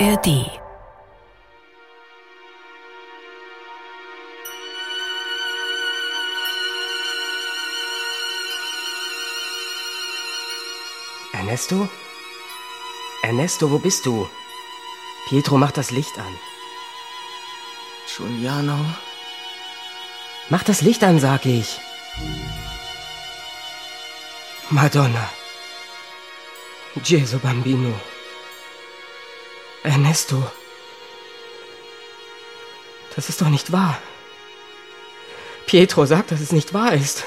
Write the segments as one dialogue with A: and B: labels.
A: ARD
B: Ernesto? Ernesto, wo bist du? Pietro, mach das Licht an.
C: Giuliano?
B: Mach das Licht an, sag ich. Madonna. Gesù Bambino. Ernesto. Das ist doch nicht wahr. Pietro sagt, dass es nicht wahr ist.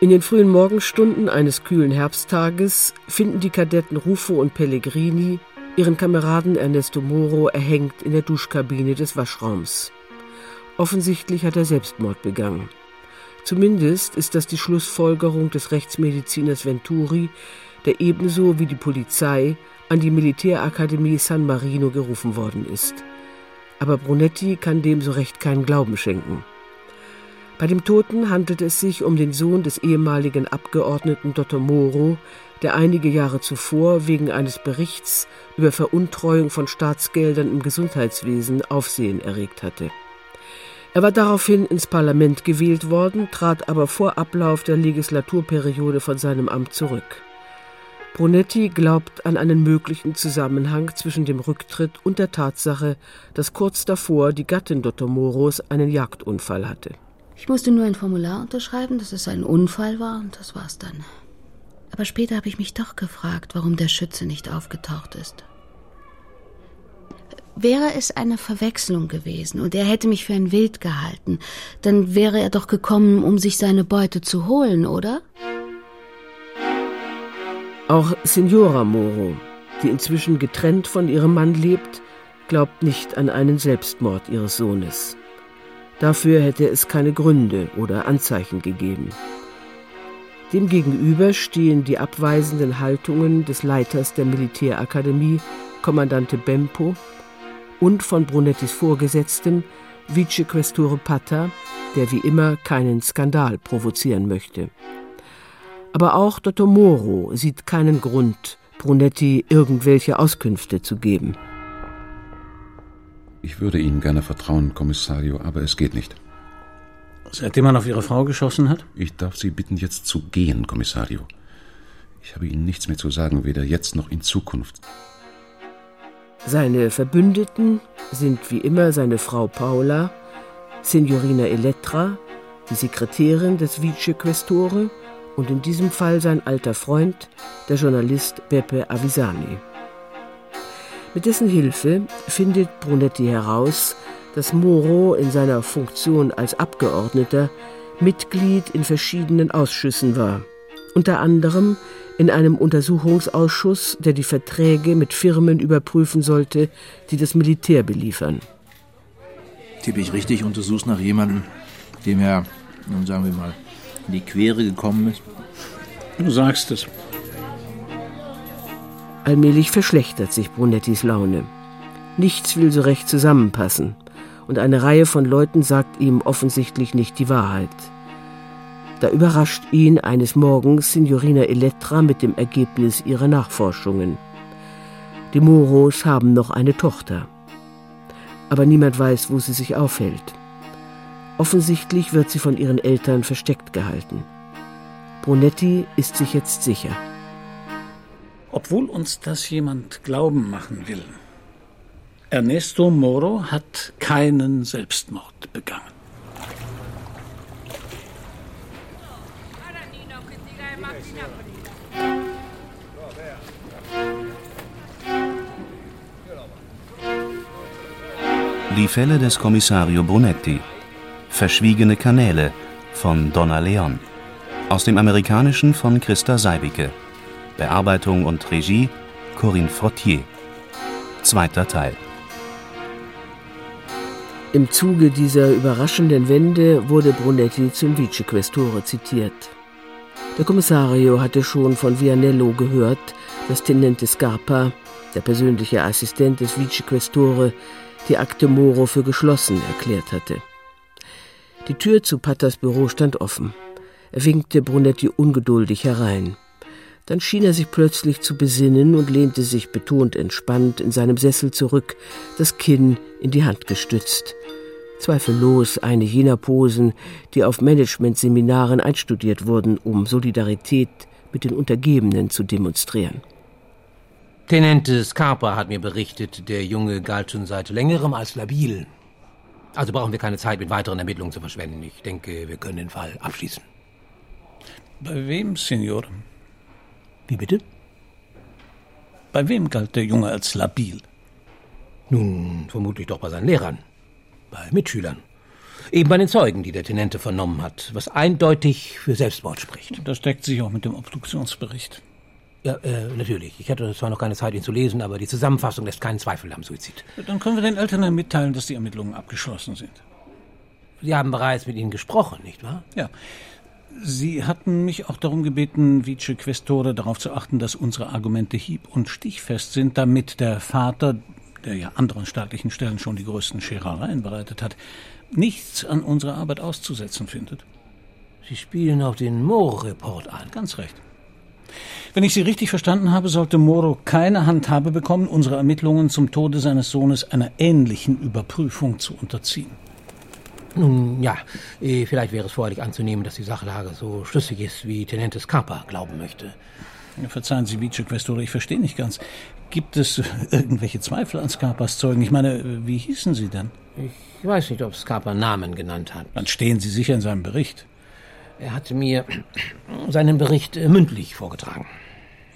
D: In den frühen Morgenstunden eines kühlen Herbsttages finden die Kadetten Rufo und Pellegrini ihren Kameraden Ernesto Moro erhängt in der Duschkabine des Waschraums. Offensichtlich hat er Selbstmord begangen. Zumindest ist das die Schlussfolgerung des Rechtsmediziners Venturi, der ebenso wie die Polizei an die Militärakademie San Marino gerufen worden ist. Aber Brunetti kann dem so recht keinen Glauben schenken. Bei dem Toten handelt es sich um den Sohn des ehemaligen Abgeordneten Dottor Moro, der einige Jahre zuvor wegen eines Berichts über Veruntreuung von Staatsgeldern im Gesundheitswesen Aufsehen erregt hatte. Er war daraufhin ins Parlament gewählt worden, trat aber vor Ablauf der Legislaturperiode von seinem Amt zurück. Brunetti glaubt an einen möglichen Zusammenhang zwischen dem Rücktritt und der Tatsache, dass kurz davor die Gattin Dottor Moros einen Jagdunfall hatte.
E: Ich musste nur ein Formular unterschreiben, dass es ein Unfall war, und das war's dann. Aber später habe ich mich doch gefragt, warum der Schütze nicht aufgetaucht ist. Wäre es eine Verwechslung gewesen und er hätte mich für ein Wild gehalten, dann wäre er doch gekommen, um sich seine Beute zu holen, oder?
D: Auch Signora Moro, die inzwischen getrennt von ihrem Mann lebt, glaubt nicht an einen Selbstmord ihres Sohnes. Dafür hätte es keine Gründe oder Anzeichen gegeben. Demgegenüber stehen die abweisenden Haltungen des Leiters der Militärakademie, Kommandante Bempo, und von Brunettis Vorgesetztem, Vicequestore Pata, der wie immer keinen Skandal provozieren möchte. Aber auch Dottor Moro sieht keinen Grund, Brunetti irgendwelche Auskünfte zu geben.
F: Ich würde Ihnen gerne vertrauen, Kommissario, aber es geht nicht.
G: Seitdem man auf Ihre Frau geschossen hat?
F: Ich darf Sie bitten, jetzt zu gehen, Kommissario. Ich habe Ihnen nichts mehr zu sagen, weder jetzt noch in Zukunft.
D: Seine Verbündeten sind wie immer seine Frau Paula, Signorina Elettra, die Sekretärin des Vicequestore und in diesem Fall sein alter Freund, der Journalist Beppe Avisani. Mit dessen Hilfe findet Brunetti heraus, dass Moro in seiner Funktion als Abgeordneter Mitglied in verschiedenen Ausschüssen war, unter anderem in einem Untersuchungsausschuss, der die Verträge mit Firmen überprüfen sollte, die das Militär beliefern.
H: Tippe ich richtig, untersuchst nach jemandem, dem er, nun sagen wir mal, in die Quere gekommen ist?
G: Du sagst es.
D: Allmählich verschlechtert sich Brunettis Laune. Nichts will so recht zusammenpassen, und eine Reihe von Leuten sagt ihm offensichtlich nicht die Wahrheit. Da überrascht ihn eines Morgens Signorina Elettra mit dem Ergebnis ihrer Nachforschungen. Die Moros haben noch eine Tochter. Aber niemand weiß, wo sie sich aufhält. Offensichtlich wird sie von ihren Eltern versteckt gehalten. Brunetti ist sich jetzt sicher.
G: Obwohl uns das jemand glauben machen will, Ernesto Moro hat keinen Selbstmord begangen.
I: Die Fälle des Kommissario Brunetti. Verschwiegene Kanäle von Donna Leon. Aus dem Amerikanischen von Christa Seibicke. Bearbeitung und Regie Corinne Frottier. Zweiter Teil.
D: Im Zuge dieser überraschenden Wende wurde Brunetti zum Vicequestore zitiert. Der Kommissario hatte schon von Vianello gehört, dass Tenente Scarpa, der persönliche Assistent des Vicequestore, die Akte Moro für geschlossen erklärt hatte. Die Tür zu Patters Büro stand offen. Er winkte Brunetti ungeduldig herein. Dann schien er sich plötzlich zu besinnen und lehnte sich betont entspannt in seinem Sessel zurück, das Kinn in die Hand gestützt. Zweifellos eine jener Posen, die auf Managementseminaren einstudiert wurden, um Solidarität mit den Untergebenen zu demonstrieren.
A: Tenente Scarpa hat mir berichtet, der Junge galt schon seit längerem als labil. Also brauchen wir keine Zeit mit weiteren Ermittlungen zu verschwenden. Ich denke, wir können den Fall abschließen.
G: Bei wem, Signor?
A: Wie bitte?
G: Bei wem galt der Junge als labil?
A: Nun, vermutlich doch bei seinen Lehrern, bei Mitschülern. Eben bei den Zeugen, die der Tenente vernommen hat, was eindeutig für Selbstmord spricht.
G: Das deckt sich auch mit dem Obduktionsbericht.
A: Ja, äh, natürlich. Ich hatte zwar noch keine Zeit, ihn zu lesen, aber die Zusammenfassung lässt keinen Zweifel am Suizid.
G: Dann können wir den Eltern mitteilen, dass die Ermittlungen abgeschlossen sind.
A: Sie haben bereits mit ihnen gesprochen, nicht wahr?
G: Ja. Sie hatten mich auch darum gebeten, Vice Questore, darauf zu achten, dass unsere Argumente hieb- und stichfest sind, damit der Vater, der ja anderen staatlichen Stellen schon die größten Scherereien bereitet hat, nichts an unserer Arbeit auszusetzen findet.
A: Sie spielen auf den Moore-Report an.
G: Ganz recht. Wenn ich Sie richtig verstanden habe, sollte Moro keine Handhabe bekommen, unsere Ermittlungen zum Tode seines Sohnes einer ähnlichen Überprüfung zu unterziehen.
A: Nun ja, eh, vielleicht wäre es vorherlich anzunehmen, dass die Sachlage so schlüssig ist, wie Tenente Scarpa glauben möchte.
G: Verzeihen Sie, Vice Questore, ich verstehe nicht ganz. Gibt es irgendwelche Zweifel an Scarpas Zeugen? Ich meine, wie hießen sie denn?
A: Ich weiß nicht, ob Scarpa Namen genannt hat.
G: Dann stehen Sie sicher in seinem Bericht.
A: Er hatte mir seinen Bericht äh, mündlich vorgetragen.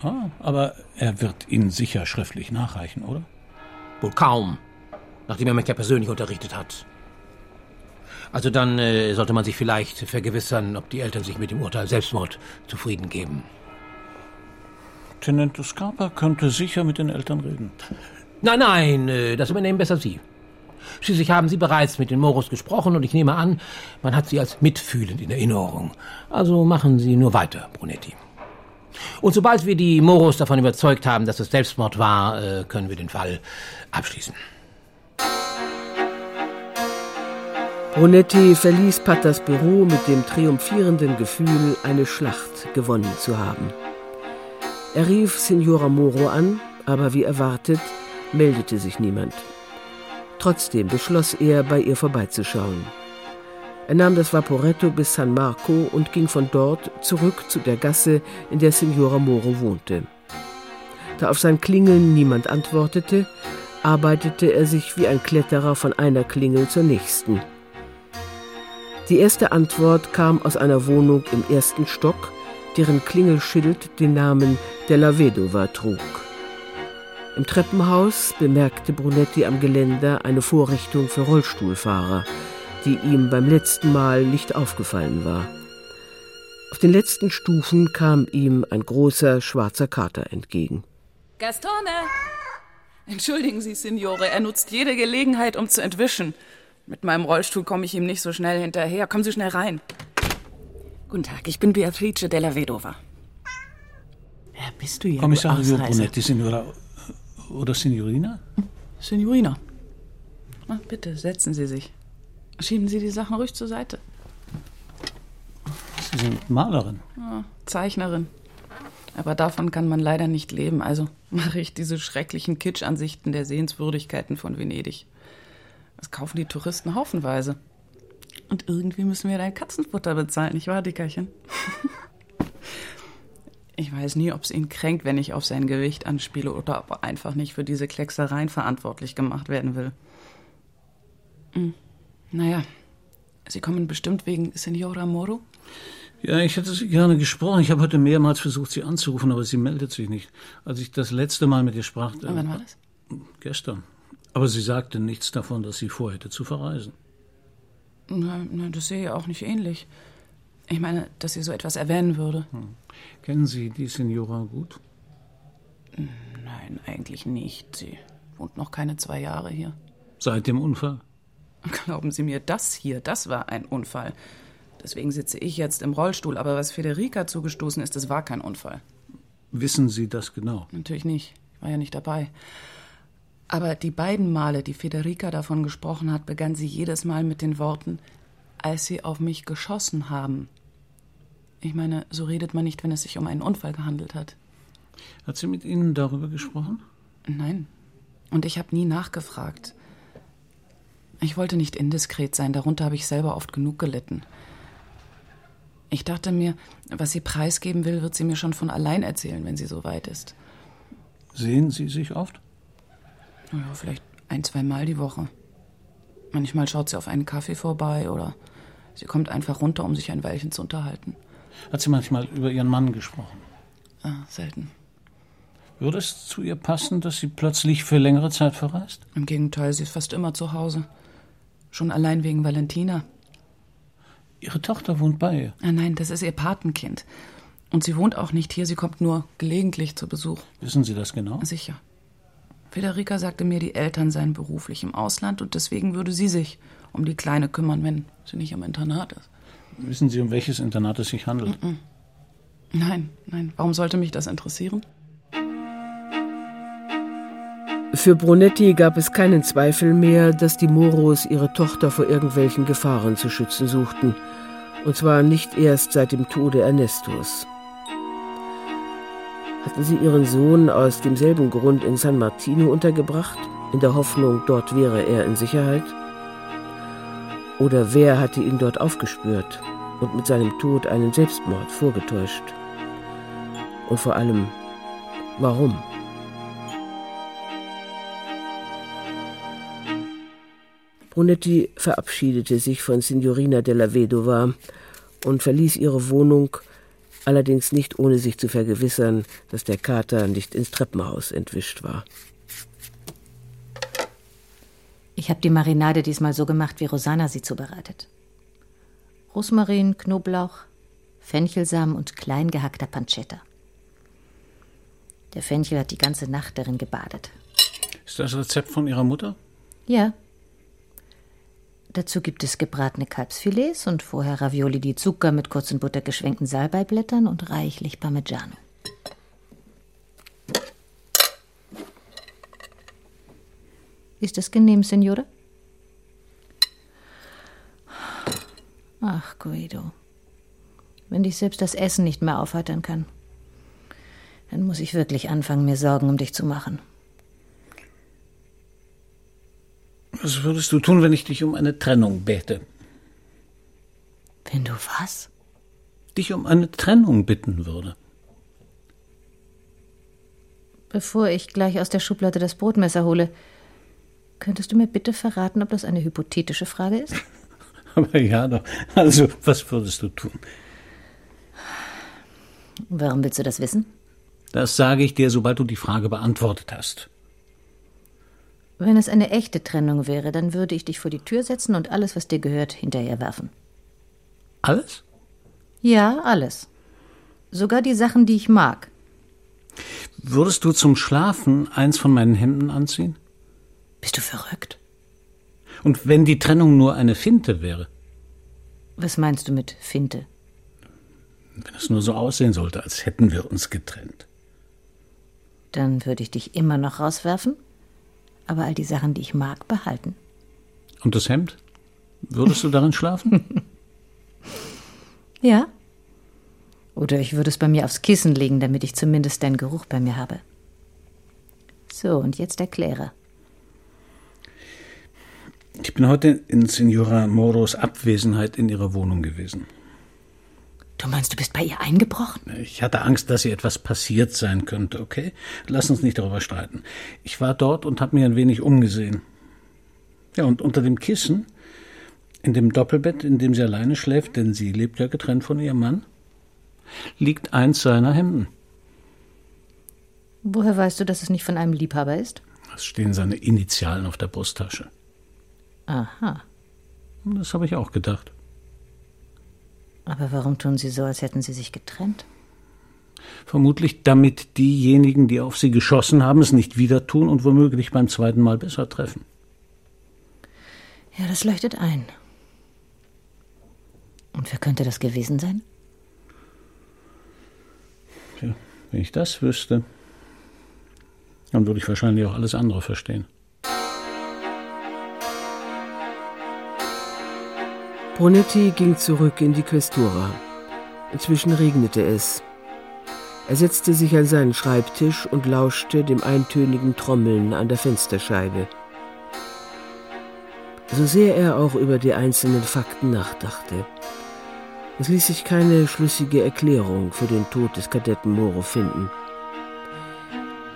G: Ah, aber er wird Ihnen sicher schriftlich nachreichen, oder?
A: Wohl kaum, nachdem er mich ja persönlich unterrichtet hat. Also dann äh, sollte man sich vielleicht vergewissern, ob die Eltern sich mit dem Urteil Selbstmord zufrieden geben.
G: Tenente Scarpa könnte sicher mit den Eltern reden.
A: Nein, nein, äh, das übernehmen besser Sie. Schließlich haben Sie bereits mit den Moros gesprochen und ich nehme an, man hat Sie als mitfühlend in Erinnerung. Also machen Sie nur weiter, Brunetti. Und sobald wir die Moros davon überzeugt haben, dass es Selbstmord war, äh, können wir den Fall abschließen.
D: Brunetti verließ Patters Büro mit dem triumphierenden Gefühl, eine Schlacht gewonnen zu haben. Er rief Signora Moro an, aber wie erwartet, meldete sich niemand. Trotzdem beschloss er, bei ihr vorbeizuschauen. Er nahm das Vaporetto bis San Marco und ging von dort zurück zu der Gasse, in der Signora Moro wohnte. Da auf sein Klingeln niemand antwortete, arbeitete er sich wie ein Kletterer von einer Klingel zur nächsten. Die erste Antwort kam aus einer Wohnung im ersten Stock, deren Klingelschild den Namen della Vedova trug. Im Treppenhaus bemerkte Brunetti am Geländer eine Vorrichtung für Rollstuhlfahrer, die ihm beim letzten Mal nicht aufgefallen war. Auf den letzten Stufen kam ihm ein großer schwarzer Kater entgegen.
C: Gastone! Entschuldigen Sie, Signore, er nutzt jede Gelegenheit, um zu entwischen. Mit meinem Rollstuhl komme ich ihm nicht so schnell hinterher. Kommen Sie schnell rein. Guten Tag, ich bin Beatrice della Vedova.
E: Wer bist du ja,
G: Kommissario? Brunetti, Signora oder Signorina?
C: Signorina. Na, bitte, setzen Sie sich. Schieben Sie die Sachen ruhig zur Seite.
G: Sie sind Malerin.
C: Ja, Zeichnerin. Aber davon kann man leider nicht leben, also mache ich diese schrecklichen Kitschansichten der Sehenswürdigkeiten von Venedig. Das kaufen die Touristen haufenweise. Und irgendwie müssen wir dein Katzenfutter bezahlen, nicht wahr, Dickerchen? Ich weiß nie, ob es ihn kränkt, wenn ich auf sein Gewicht anspiele oder ob er einfach nicht für diese Klecksereien verantwortlich gemacht werden will. Hm. Naja, Sie kommen bestimmt wegen Signora Moro?
G: Ja, ich hätte Sie gerne gesprochen. Ich habe heute mehrmals versucht, Sie anzurufen, aber sie meldet sich nicht. Als ich das letzte Mal mit ihr sprach.
C: Und wann war das?
G: Gestern. Aber sie sagte nichts davon, dass sie vorhätte zu verreisen.
C: Na, na, das sehe ich auch nicht ähnlich. Ich meine, dass sie so etwas erwähnen würde.
G: Hm. Kennen Sie die Signora gut?
C: Nein, eigentlich nicht. Sie wohnt noch keine zwei Jahre hier.
G: Seit dem Unfall?
C: Glauben Sie mir, das hier, das war ein Unfall. Deswegen sitze ich jetzt im Rollstuhl, aber was Federica zugestoßen ist, das war kein Unfall.
G: Wissen Sie das genau?
C: Natürlich nicht. Ich war ja nicht dabei. Aber die beiden Male, die Federica davon gesprochen hat, begann sie jedes Mal mit den Worten, als sie auf mich geschossen haben. Ich meine, so redet man nicht, wenn es sich um einen Unfall gehandelt hat.
G: Hat sie mit Ihnen darüber gesprochen?
C: Nein. Und ich habe nie nachgefragt. Ich wollte nicht indiskret sein, darunter habe ich selber oft genug gelitten. Ich dachte mir, was sie preisgeben will, wird sie mir schon von allein erzählen, wenn sie so weit ist.
G: Sehen Sie sich oft?
C: Naja, vielleicht ein, zwei Mal die Woche. Manchmal schaut sie auf einen Kaffee vorbei oder sie kommt einfach runter, um sich ein Weilchen zu unterhalten.
G: Hat sie manchmal über ihren Mann gesprochen?
C: Ah, selten.
G: Würde es zu ihr passen, dass sie plötzlich für längere Zeit verreist?
C: Im Gegenteil, sie ist fast immer zu Hause. Schon allein wegen Valentina.
G: Ihre Tochter wohnt bei ihr?
C: Ah, nein, das ist ihr Patenkind. Und sie wohnt auch nicht hier, sie kommt nur gelegentlich zu Besuch.
G: Wissen Sie das genau?
C: Sicher. Federica sagte mir, die Eltern seien beruflich im Ausland und deswegen würde sie sich um die Kleine kümmern, wenn sie nicht am Internat ist.
G: Wissen Sie, um welches Internat es sich handelt?
C: Nein, nein. Warum sollte mich das interessieren?
D: Für Brunetti gab es keinen Zweifel mehr, dass die Moros ihre Tochter vor irgendwelchen Gefahren zu schützen suchten. Und zwar nicht erst seit dem Tode Ernestos. Hatten sie ihren Sohn aus demselben Grund in San Martino untergebracht, in der Hoffnung, dort wäre er in Sicherheit? Oder wer hatte ihn dort aufgespürt und mit seinem Tod einen Selbstmord vorgetäuscht? Und vor allem, warum? Brunetti verabschiedete sich von Signorina della Vedova und verließ ihre Wohnung, allerdings nicht ohne sich zu vergewissern, dass der Kater nicht ins Treppenhaus entwischt war.
J: Ich habe die Marinade diesmal so gemacht, wie Rosanna sie zubereitet. Rosmarin, Knoblauch, Fenchelsamen und klein gehackter Pancetta. Der Fenchel hat die ganze Nacht darin gebadet.
G: Ist das Rezept von Ihrer Mutter?
J: Ja. Dazu gibt es gebratene Kalbsfilets und vorher Ravioli di Zucca mit kurzen buttergeschwenkten Salbeiblättern und reichlich Parmigiano. Ist das genehm, Signore? Ach, Guido. Wenn dich selbst das Essen nicht mehr aufheitern kann, dann muss ich wirklich anfangen, mir Sorgen um dich zu machen.
G: Was würdest du tun, wenn ich dich um eine Trennung bäte?
J: Wenn du was?
G: Dich um eine Trennung bitten würde.
J: Bevor ich gleich aus der Schublade das Brotmesser hole, könntest du mir bitte verraten, ob das eine hypothetische Frage ist?
G: Aber ja doch. Also, was würdest du tun?
J: Warum willst du das wissen?
G: Das sage ich dir, sobald du die Frage beantwortet hast.
J: Wenn es eine echte Trennung wäre, dann würde ich dich vor die Tür setzen und alles, was dir gehört, hinterher werfen.
G: Alles?
J: Ja, alles. Sogar die Sachen, die ich mag.
G: Würdest du zum Schlafen eins von meinen Hemden anziehen?
J: Bist du verrückt?
G: Und wenn die Trennung nur eine Finte wäre?
J: Was meinst du mit Finte?
G: Wenn es nur so aussehen sollte, als hätten wir uns getrennt.
J: Dann würde ich dich immer noch rauswerfen, aber all die Sachen, die ich mag, behalten.
G: Und das Hemd? Würdest du darin schlafen?
J: ja. Oder ich würde es bei mir aufs Kissen legen, damit ich zumindest deinen Geruch bei mir habe. So, und jetzt erkläre.
G: Ich bin heute in Signora Moros Abwesenheit in ihrer Wohnung gewesen.
J: Du meinst, du bist bei ihr eingebrochen?
G: Ich hatte Angst, dass ihr etwas passiert sein könnte, okay? Lass uns nicht darüber streiten. Ich war dort und habe mir ein wenig umgesehen. Ja, und unter dem Kissen, in dem Doppelbett, in dem sie alleine schläft, denn sie lebt ja getrennt von ihrem Mann, liegt eins seiner Hemden.
J: Woher weißt du, dass es nicht von einem Liebhaber ist?
G: Es stehen seine Initialen auf der Brusttasche.
J: Aha.
G: Das habe ich auch gedacht.
J: Aber warum tun Sie so, als hätten Sie sich getrennt?
G: Vermutlich damit diejenigen, die auf Sie geschossen haben, es nicht wieder tun und womöglich beim zweiten Mal besser treffen.
J: Ja, das leuchtet ein. Und wer könnte das gewesen sein?
G: Ja, wenn ich das wüsste, dann würde ich wahrscheinlich auch alles andere verstehen.
D: Brunetti ging zurück in die Questura. Inzwischen regnete es. Er setzte sich an seinen Schreibtisch und lauschte dem eintönigen Trommeln an der Fensterscheibe. So sehr er auch über die einzelnen Fakten nachdachte, es ließ sich keine schlüssige Erklärung für den Tod des Kadetten Moro finden.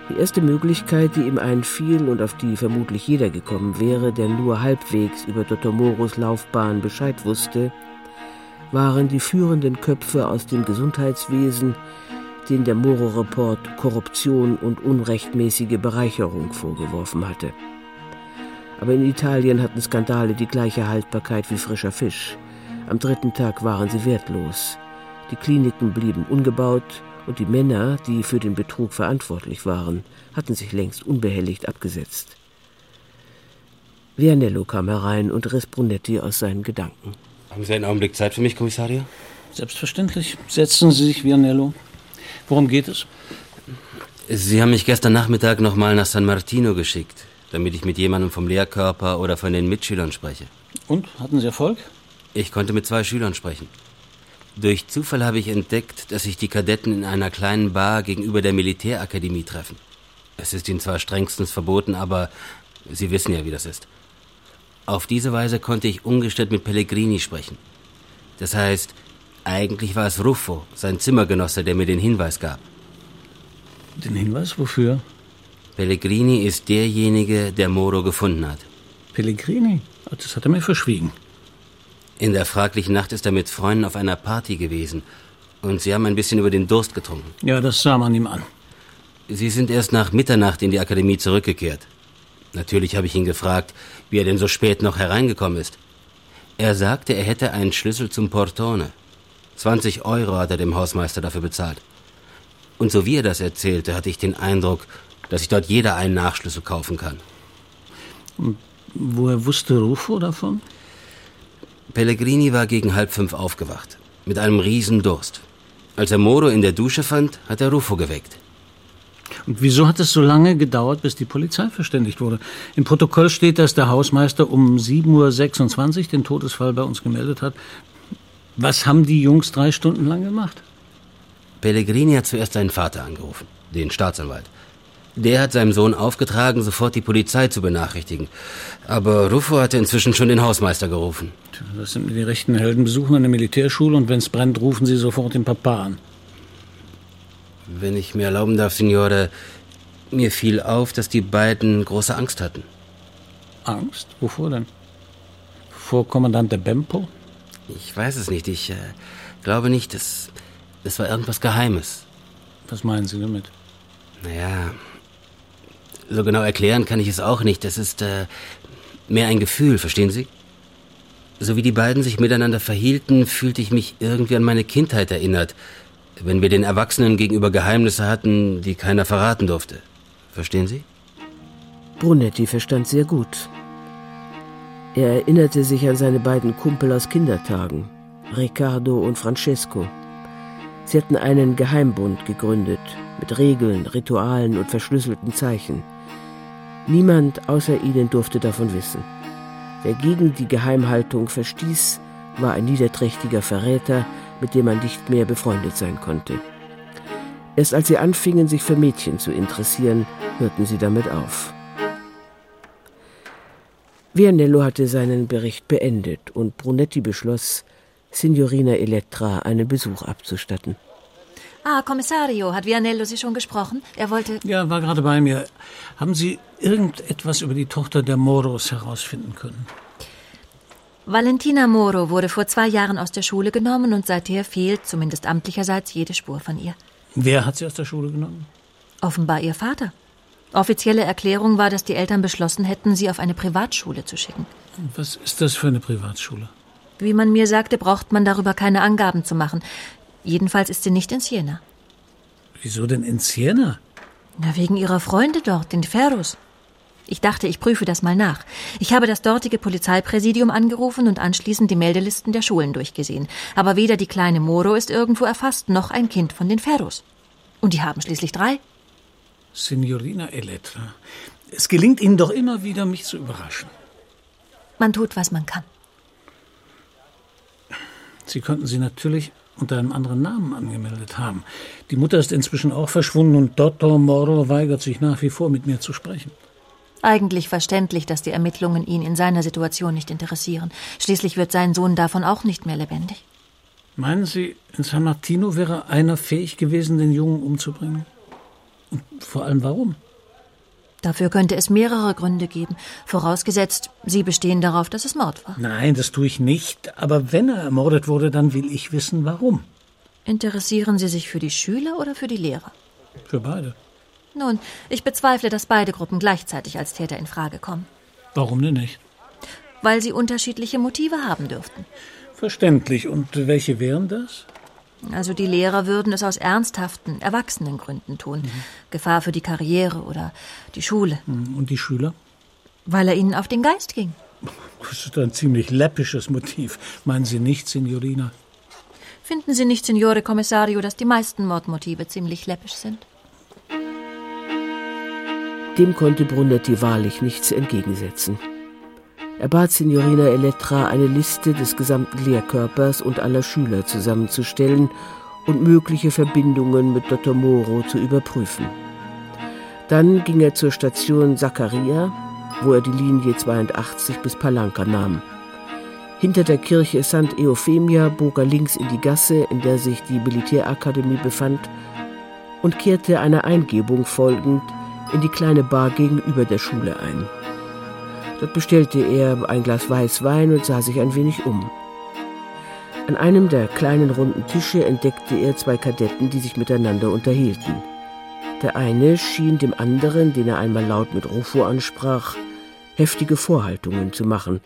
D: Die erste Möglichkeit, die ihm einfiel und auf die vermutlich jeder gekommen wäre, der nur halbwegs über Dr. Moros Laufbahn Bescheid wusste, waren die führenden Köpfe aus dem Gesundheitswesen, denen der Moro-Report Korruption und unrechtmäßige Bereicherung vorgeworfen hatte. Aber in Italien hatten Skandale die gleiche Haltbarkeit wie frischer Fisch. Am dritten Tag waren sie wertlos. Die Kliniken blieben ungebaut, und die Männer, die für den Betrug verantwortlich waren, hatten sich längst unbehelligt abgesetzt. Vianello kam herein und riss Brunetti aus seinen Gedanken.
K: Haben Sie einen Augenblick Zeit für mich, Kommissario?
G: Selbstverständlich. Setzen Sie sich, Vianello. Worum geht es?
K: Sie haben mich gestern Nachmittag nochmal nach San Martino geschickt, damit ich mit jemandem vom Lehrkörper oder von den Mitschülern spreche.
G: Und? Hatten Sie Erfolg?
K: Ich konnte mit zwei Schülern sprechen. Durch Zufall habe ich entdeckt, dass sich die Kadetten in einer kleinen Bar gegenüber der Militärakademie treffen. Es ist ihnen zwar strengstens verboten, aber Sie wissen ja, wie das ist. Auf diese Weise konnte ich ungestört mit Pellegrini sprechen. Das heißt, eigentlich war es Ruffo, sein Zimmergenosse, der mir den Hinweis gab.
G: Den Hinweis wofür?
K: Pellegrini ist derjenige, der Moro gefunden hat.
G: Pellegrini? Das hat er mir verschwiegen.
K: In der fraglichen Nacht ist er mit Freunden auf einer Party gewesen. Und sie haben ein bisschen über den Durst getrunken.
G: Ja, das sah man ihm an.
K: Sie sind erst nach Mitternacht in die Akademie zurückgekehrt. Natürlich habe ich ihn gefragt, wie er denn so spät noch hereingekommen ist. Er sagte, er hätte einen Schlüssel zum Portone. 20 Euro hat er dem Hausmeister dafür bezahlt. Und so wie er das erzählte, hatte ich den Eindruck, dass sich dort jeder einen Nachschlüssel kaufen kann.
G: Und woher wusste Rufo davon?
K: Pellegrini war gegen halb fünf aufgewacht, mit einem riesen Durst. Als er Moro in der Dusche fand, hat er Rufo geweckt.
G: Und wieso hat es so lange gedauert, bis die Polizei verständigt wurde? Im Protokoll steht, dass der Hausmeister um 7.26 Uhr den Todesfall bei uns gemeldet hat. Was haben die Jungs drei Stunden lang gemacht?
K: Pellegrini hat zuerst seinen Vater angerufen, den Staatsanwalt. Der hat seinem Sohn aufgetragen, sofort die Polizei zu benachrichtigen. Aber Ruffo hatte inzwischen schon den Hausmeister gerufen.
G: Das sind die rechten Helden, besuchen eine Militärschule und wenn es brennt, rufen sie sofort den Papa an.
K: Wenn ich mir erlauben darf, Signore, mir fiel auf, dass die beiden große Angst hatten.
G: Angst? Wovor denn? Vor Kommandante Bempo?
K: Ich weiß es nicht. Ich äh, glaube nicht. Es, es war irgendwas Geheimes.
G: Was meinen Sie damit?
K: Naja, so genau erklären kann ich es auch nicht. Das ist äh, mehr ein Gefühl, verstehen Sie? So wie die beiden sich miteinander verhielten, fühlte ich mich irgendwie an meine Kindheit erinnert, wenn wir den Erwachsenen gegenüber Geheimnisse hatten, die keiner verraten durfte. Verstehen Sie?
D: Brunetti verstand sehr gut. Er erinnerte sich an seine beiden Kumpel aus Kindertagen, Riccardo und Francesco. Sie hatten einen Geheimbund gegründet, mit Regeln, Ritualen und verschlüsselten Zeichen. Niemand außer ihnen durfte davon wissen. Wer gegen die Geheimhaltung verstieß, war ein niederträchtiger Verräter, mit dem man nicht mehr befreundet sein konnte. Erst als sie anfingen, sich für Mädchen zu interessieren, hörten sie damit auf. Vianello hatte seinen Bericht beendet und Brunetti beschloss, Signorina Elettra einen Besuch abzustatten.
E: Ah, Kommissario, hat Vianello Sie schon gesprochen? Er wollte.
G: Ja, war gerade bei mir. Haben Sie irgendetwas über die Tochter der Moros herausfinden können?
E: Valentina Moro wurde vor zwei Jahren aus der Schule genommen und seither fehlt, zumindest amtlicherseits, jede Spur von ihr.
G: Wer hat sie aus der Schule genommen?
E: Offenbar ihr Vater. Offizielle Erklärung war, dass die Eltern beschlossen hätten, sie auf eine Privatschule zu schicken.
G: Was ist das für eine Privatschule?
E: Wie man mir sagte, braucht man darüber keine Angaben zu machen. Jedenfalls ist sie nicht in Siena.
G: Wieso denn in Siena?
E: Na, wegen ihrer Freunde dort, den Ferros. Ich dachte, ich prüfe das mal nach. Ich habe das dortige Polizeipräsidium angerufen und anschließend die Meldelisten der Schulen durchgesehen. Aber weder die kleine Moro ist irgendwo erfasst, noch ein Kind von den Ferros. Und die haben schließlich drei.
G: Signorina Elettra, es gelingt Ihnen doch immer wieder, mich zu überraschen.
E: Man tut, was man kann.
G: Sie könnten sie natürlich unter einem anderen Namen angemeldet haben. Die Mutter ist inzwischen auch verschwunden und Dottor Moro weigert sich nach wie vor, mit mir zu sprechen.
E: Eigentlich verständlich, dass die Ermittlungen ihn in seiner Situation nicht interessieren. Schließlich wird sein Sohn davon auch nicht mehr lebendig.
G: Meinen Sie, in San Martino wäre einer fähig gewesen, den Jungen umzubringen? Und vor allem warum?
E: Dafür könnte es mehrere Gründe geben, vorausgesetzt, Sie bestehen darauf, dass es Mord war.
G: Nein, das tue ich nicht. Aber wenn er ermordet wurde, dann will ich wissen, warum.
E: Interessieren Sie sich für die Schüler oder für die Lehrer?
G: Für beide.
E: Nun, ich bezweifle, dass beide Gruppen gleichzeitig als Täter in Frage kommen.
G: Warum denn nicht?
E: Weil sie unterschiedliche Motive haben dürften.
G: Verständlich. Und welche wären das?
E: Also die Lehrer würden es aus ernsthaften, erwachsenen Gründen tun. Mhm. Gefahr für die Karriere oder die Schule.
G: Mhm. Und die Schüler?
E: Weil er ihnen auf den Geist ging.
G: Das ist ein ziemlich läppisches Motiv. Meinen Sie nicht, Signorina?
E: Finden Sie nicht, Signore Kommissario, dass die meisten Mordmotive ziemlich läppisch sind?
D: Dem konnte Brunetti wahrlich nichts entgegensetzen. Er bat Signorina Elettra, eine Liste des gesamten Lehrkörpers und aller Schüler zusammenzustellen und mögliche Verbindungen mit Dottor Moro zu überprüfen. Dann ging er zur Station Zaccaria, wo er die Linie 82 bis Palanca nahm. Hinter der Kirche St. Euphemia bog er links in die Gasse, in der sich die Militärakademie befand, und kehrte einer Eingebung folgend in die kleine Bar gegenüber der Schule ein. Dort bestellte er ein Glas Weißwein und sah sich ein wenig um. An einem der kleinen runden Tische entdeckte er zwei Kadetten, die sich miteinander unterhielten. Der eine schien dem anderen, den er einmal laut mit Rufo ansprach, heftige Vorhaltungen zu machen,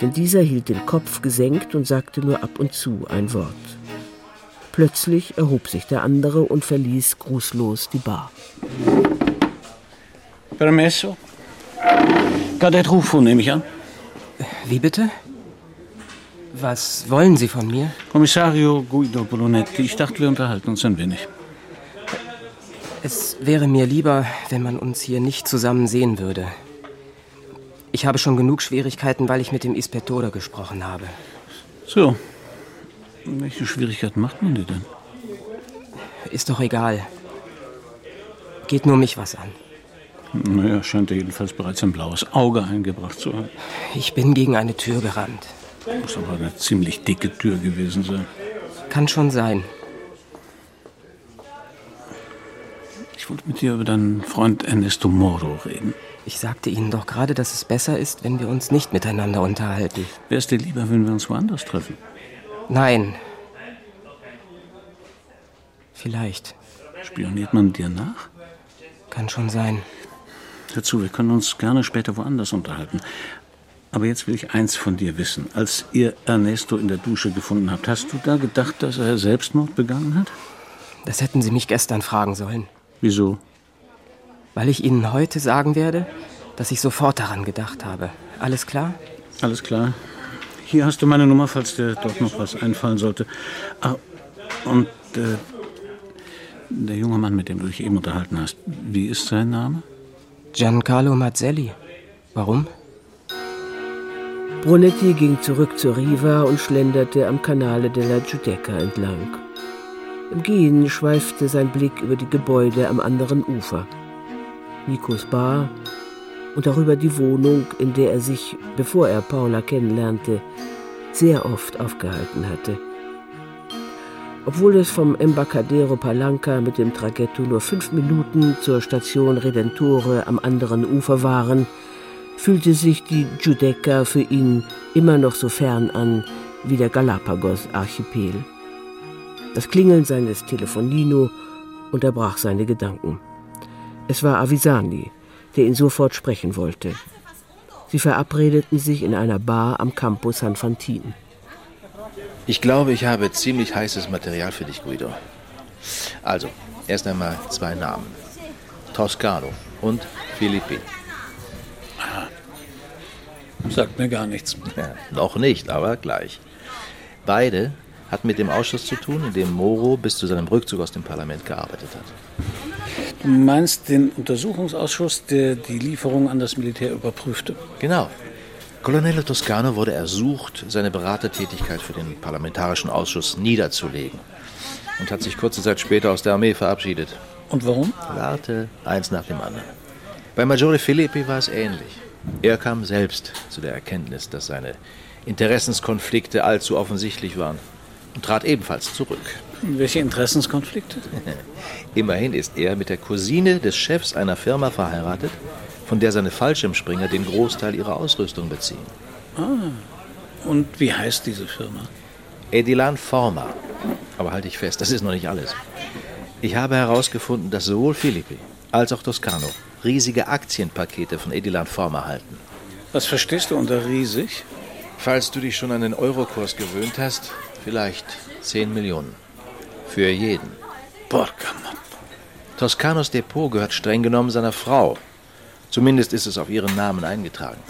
D: denn dieser hielt den Kopf gesenkt und sagte nur ab und zu ein Wort. Plötzlich erhob sich der andere und verließ grußlos die Bar.
G: Permesso? Kadett Rufo, nehme ich an.
B: Wie bitte? Was wollen Sie von mir?
G: Kommissario Guido Brunetti, ich dachte, wir unterhalten uns ein wenig.
B: Es wäre mir lieber, wenn man uns hier nicht zusammen sehen würde. Ich habe schon genug Schwierigkeiten, weil ich mit dem Ispettore gesprochen habe.
G: So. Welche Schwierigkeiten macht man dir denn?
B: Ist doch egal. Geht nur mich was an.
G: Naja, scheint er jedenfalls bereits ein blaues Auge eingebracht zu haben.
B: Ich bin gegen eine Tür gerannt.
G: Muss aber eine ziemlich dicke Tür gewesen sein.
B: Kann schon sein.
G: Ich wollte mit dir über deinen Freund Ernesto Moro reden.
B: Ich sagte Ihnen doch gerade, dass es besser ist, wenn wir uns nicht miteinander unterhalten.
G: Wäre es dir lieber, wenn wir uns woanders treffen?
B: Nein. Vielleicht.
G: Spioniert man dir nach?
B: Kann schon sein.
G: Hör zu, wir können uns gerne später woanders unterhalten. Aber jetzt will ich eins von dir wissen. Als ihr Ernesto in der Dusche gefunden habt, hast du da gedacht, dass er Selbstmord begangen hat?
B: Das hätten Sie mich gestern fragen sollen.
G: Wieso?
B: Weil ich Ihnen heute sagen werde, dass ich sofort daran gedacht habe. Alles klar?
G: Alles klar. Hier hast du meine Nummer, falls dir doch noch was einfallen sollte. Ah, und äh, der junge Mann, mit dem du dich eben unterhalten hast, wie ist sein Name?
B: Giancarlo Mazzelli. Warum?
D: Brunetti ging zurück zur Riva und schlenderte am Canale della Giudecca entlang. Im Gehen schweifte sein Blick über die Gebäude am anderen Ufer. Nikos Bar und darüber die Wohnung, in der er sich, bevor er Paula kennenlernte, sehr oft aufgehalten hatte. Obwohl es vom Embarcadero Palanca mit dem Traghetto nur fünf Minuten zur Station Redentore am anderen Ufer waren, fühlte sich die Giudecca für ihn immer noch so fern an wie der Galapagos-Archipel. Das Klingeln seines Telefonino unterbrach seine Gedanken. Es war Avisani, der ihn sofort sprechen wollte. Sie verabredeten sich in einer Bar am Campo San Fantin.
H: Ich glaube, ich habe ziemlich heißes Material für dich, Guido. Also, erst einmal zwei Namen. Toscano und Filippi.
G: Sagt mir gar nichts.
H: Ja, noch nicht, aber gleich. Beide hatten mit dem Ausschuss zu tun, in dem Moro bis zu seinem Rückzug aus dem Parlament gearbeitet hat.
G: Du meinst den Untersuchungsausschuss, der die Lieferung an das Militär überprüfte?
H: Genau. Colonello Toscano wurde ersucht, seine Beratertätigkeit für den Parlamentarischen Ausschuss niederzulegen und hat sich kurze Zeit später aus der Armee verabschiedet.
G: Und warum?
H: Warte, eins nach dem anderen. Bei Maggiore Filippi war es ähnlich. Er kam selbst zu der Erkenntnis, dass seine Interessenskonflikte allzu offensichtlich waren und trat ebenfalls zurück.
G: Welche Interessenskonflikte?
H: Immerhin ist er mit der Cousine des Chefs einer Firma verheiratet, von der seine Fallschirmspringer den Großteil ihrer Ausrüstung beziehen.
G: Ah, und wie heißt diese Firma?
H: Edilan Forma. Aber halte ich fest, das ist noch nicht alles. Ich habe herausgefunden, dass sowohl Filippi als auch Toscano riesige Aktienpakete von Edilan Forma halten.
G: Was verstehst du unter riesig?
H: Falls du dich schon an den Eurokurs gewöhnt hast, vielleicht 10 Millionen. Für jeden.
G: Porca
H: Toscanos Depot gehört streng genommen seiner Frau. Zumindest ist es auf ihren Namen eingetragen.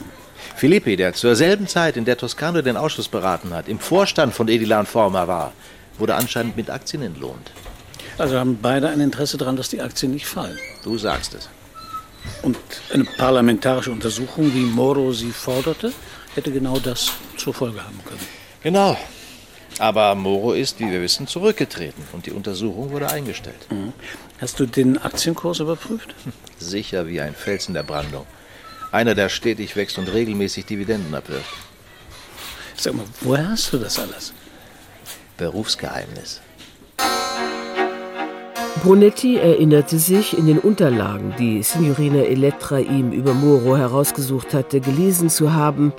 H: Filippi, der zur selben Zeit, in der Toscano den Ausschuss beraten hat, im Vorstand von Edilan Forma war, wurde anscheinend mit Aktien entlohnt.
G: Also haben beide ein Interesse daran, dass die Aktien nicht fallen.
H: Du sagst es.
G: Und eine parlamentarische Untersuchung, wie Moro sie forderte, hätte genau das zur Folge haben können.
H: Genau. Aber Moro ist, wie wir wissen, zurückgetreten und die Untersuchung wurde eingestellt.
G: Mhm. Hast du den Aktienkurs überprüft?
H: Sicher wie ein Fels in der Brandung. Einer, der stetig wächst und regelmäßig Dividenden abwirft.
G: Sag mal, woher hast du das alles?
H: Berufsgeheimnis.
D: Brunetti erinnerte sich, in den Unterlagen, die Signorina Elettra ihm über Moro herausgesucht hatte, gelesen zu haben,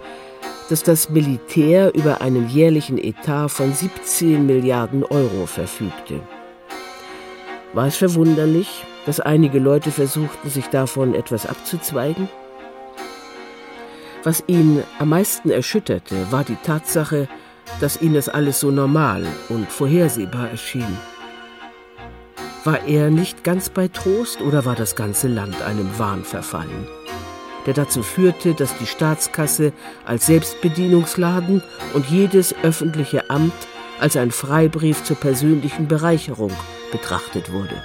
D: dass das Militär über einen jährlichen Etat von 17 Milliarden Euro verfügte. War es verwunderlich, dass einige Leute versuchten, sich davon etwas abzuzweigen? Was ihn am meisten erschütterte, war die Tatsache, dass ihnen das alles so normal und vorhersehbar erschien. War er nicht ganz bei Trost oder war das ganze Land einem Wahn verfallen? der dazu führte, dass die Staatskasse als Selbstbedienungsladen und jedes öffentliche Amt als ein Freibrief zur persönlichen Bereicherung betrachtet wurde.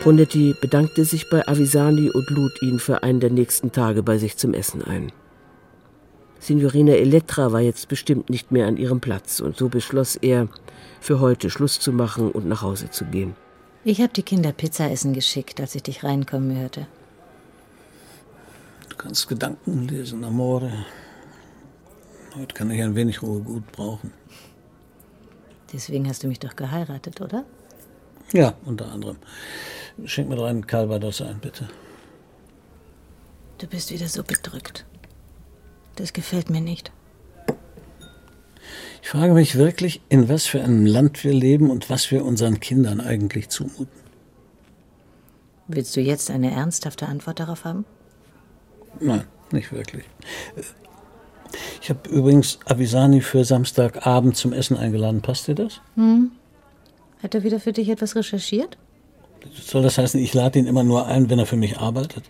D: Brunetti bedankte sich bei Avisani und lud ihn für einen der nächsten Tage bei sich zum Essen ein. Signorina Elettra war jetzt bestimmt nicht mehr an ihrem Platz und so beschloss er, für heute Schluss zu machen und nach Hause zu gehen.
E: Ich habe die Kinder Pizza essen geschickt, als ich dich reinkommen hörte.
G: Du kannst Gedanken lesen, Amore. Heute kann ich ein wenig Ruhe gut brauchen.
E: Deswegen hast du mich doch geheiratet, oder?
G: Ja, unter anderem. Schenk mir doch einen Calvados ein, bitte.
E: Du bist wieder so bedrückt. Das gefällt mir nicht.
G: Ich frage mich wirklich, in was für einem Land wir leben und was wir unseren Kindern eigentlich zumuten.
E: Willst du jetzt eine ernsthafte Antwort darauf haben?
G: Nein, nicht wirklich. Ich habe übrigens Avisani für Samstagabend zum Essen eingeladen. Passt dir das?
E: Hm. Hat er wieder für dich etwas recherchiert?
G: Soll das heißen, ich lade ihn immer nur ein, wenn er für mich arbeitet?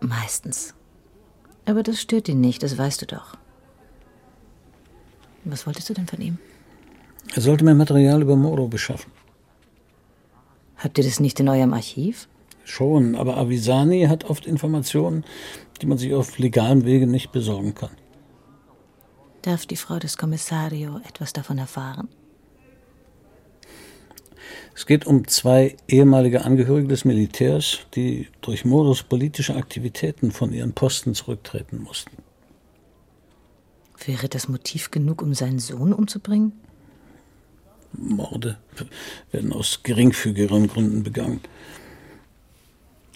E: Meistens. Aber das stört ihn nicht, das weißt du doch. Was wolltest du denn von ihm?
G: Er sollte mir Material über Moro beschaffen.
E: Habt ihr das nicht in eurem Archiv?
G: Schon, aber Avisani hat oft Informationen, die man sich auf legalem Wege nicht besorgen kann.
E: Darf die Frau des Kommissario etwas davon erfahren?
G: Es geht um zwei ehemalige Angehörige des Militärs, die durch Moros politische Aktivitäten von ihren Posten zurücktreten mussten.
E: Wäre das Motiv genug, um seinen Sohn umzubringen?
G: Morde werden aus geringfügigeren Gründen begangen.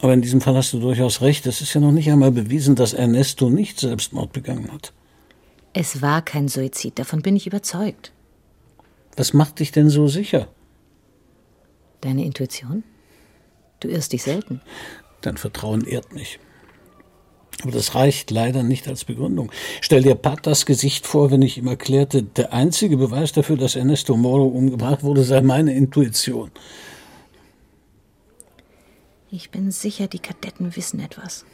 G: Aber in diesem Fall hast du durchaus recht. Es ist ja noch nicht einmal bewiesen, dass Ernesto nicht Selbstmord begangen hat.
E: Es war kein Suizid, davon bin ich überzeugt.
G: Was macht dich denn so sicher?
E: Deine Intuition? Du irrst dich selten.
G: Dein Vertrauen ehrt mich. Aber das reicht leider nicht als Begründung. Stell dir Pat das Gesicht vor, wenn ich ihm erklärte, der einzige Beweis dafür, dass Ernesto Moro umgebracht wurde, sei meine Intuition.
E: Ich bin sicher, die Kadetten wissen etwas.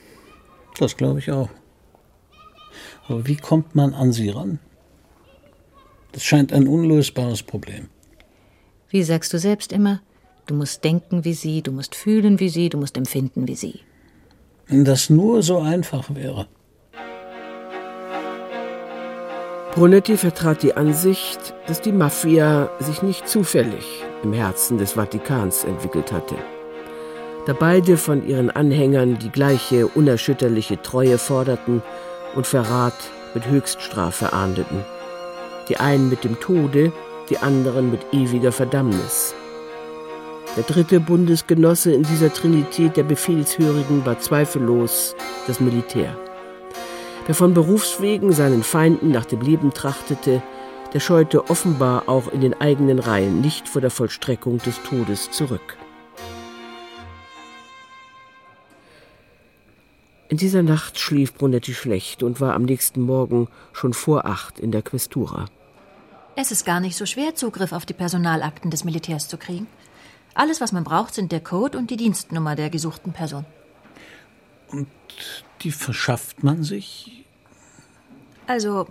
G: Das glaube ich auch. Aber wie kommt man an sie ran? Das scheint ein unlösbares Problem.
E: Wie sagst du selbst immer, du musst denken wie sie, du musst fühlen wie sie, du musst empfinden wie sie.
G: Wenn das nur so einfach wäre.
D: Brunetti vertrat die Ansicht, dass die Mafia sich nicht zufällig im Herzen des Vatikans entwickelt hatte. Da beide von ihren Anhängern die gleiche unerschütterliche Treue forderten und Verrat mit Höchststrafe ahndeten. Die einen mit dem Tode, die anderen mit ewiger Verdammnis. Der dritte Bundesgenosse in dieser Trinität der Befehlshörigen war zweifellos das Militär. Wer von Berufswegen seinen Feinden nach dem Leben trachtete, der scheute offenbar auch in den eigenen Reihen nicht vor der Vollstreckung des Todes zurück. In dieser Nacht schlief Brunetti schlecht und war am nächsten Morgen schon vor acht in der Questura.
E: Es ist gar nicht so schwer, Zugriff auf die Personalakten des Militärs zu kriegen. Alles, was man braucht, sind der Code und die Dienstnummer der gesuchten Person.
G: Und die verschafft man sich?
E: Also,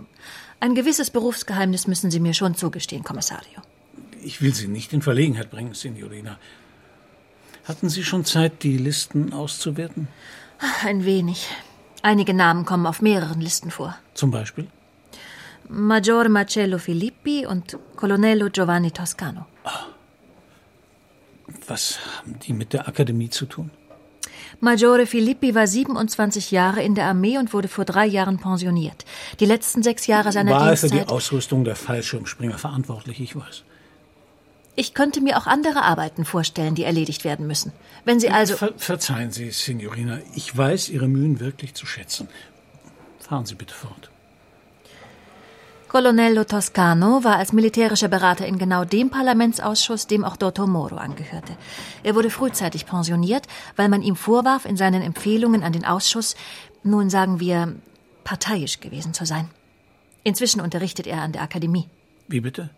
E: ein gewisses Berufsgeheimnis müssen Sie mir schon zugestehen, Kommissario.
G: Ich will Sie nicht in Verlegenheit bringen, Signorina. Hatten Sie schon Zeit, die Listen auszuwerten?
E: Ein wenig. Einige Namen kommen auf mehreren Listen vor.
G: Zum Beispiel?
E: Maggior Marcello Filippi und Colonnello Giovanni Toscano.
G: Was haben die mit der Akademie zu tun?
E: Maggiore Filippi war 27 Jahre in der Armee und wurde vor drei Jahren pensioniert. Die letzten sechs Jahre seiner
G: War
E: Dienstzeit...
G: für die Ausrüstung der Fallschirmspringer verantwortlich, ich weiß.
E: Ich könnte mir auch andere Arbeiten vorstellen, die erledigt werden müssen. Wenn Sie also...
G: Ver verzeihen Sie, Signorina, ich weiß Ihre Mühen wirklich zu schätzen. Fahren Sie bitte fort.
E: Colonnello Toscano war als militärischer Berater in genau dem Parlamentsausschuss, dem auch Dotto Moro angehörte. Er wurde frühzeitig pensioniert, weil man ihm vorwarf, in seinen Empfehlungen an den Ausschuss, nun sagen wir, parteiisch gewesen zu sein. Inzwischen unterrichtet er an der Akademie.
G: Wie bitte?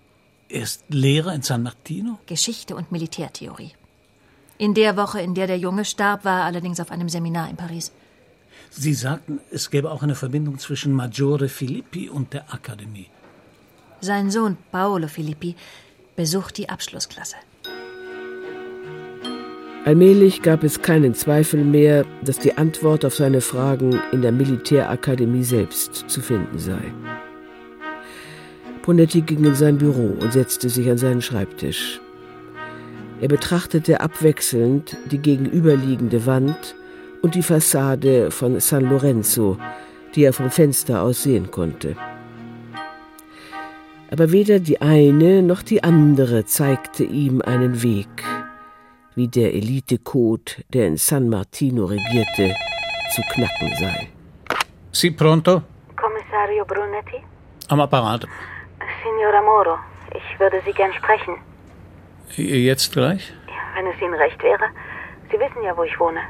G: Er ist Lehrer in San Martino?
E: Geschichte und Militärtheorie. In der Woche, in der der Junge starb, war er allerdings auf einem Seminar in Paris.
G: Sie sagten, es gäbe auch eine Verbindung zwischen Maggiore Filippi und der Akademie.
E: Sein Sohn Paolo Filippi besucht die Abschlussklasse.
D: Allmählich gab es keinen Zweifel mehr, dass die Antwort auf seine Fragen in der Militärakademie selbst zu finden sei. Ponetti ging in sein Büro und setzte sich an seinen Schreibtisch. Er betrachtete abwechselnd die gegenüberliegende Wand und die Fassade von San Lorenzo, die er vom Fenster aus sehen konnte. Aber weder die eine noch die andere zeigte ihm einen Weg, wie der Elite-Code, der in San Martino regierte, zu knacken sei.
G: Sie pronto?
L: Kommissario Brunetti?
G: Am Apparat.
L: Signora Moro, ich würde Sie gern sprechen.
G: Jetzt gleich?
L: Wenn es Ihnen recht wäre. Sie wissen ja, wo ich wohne.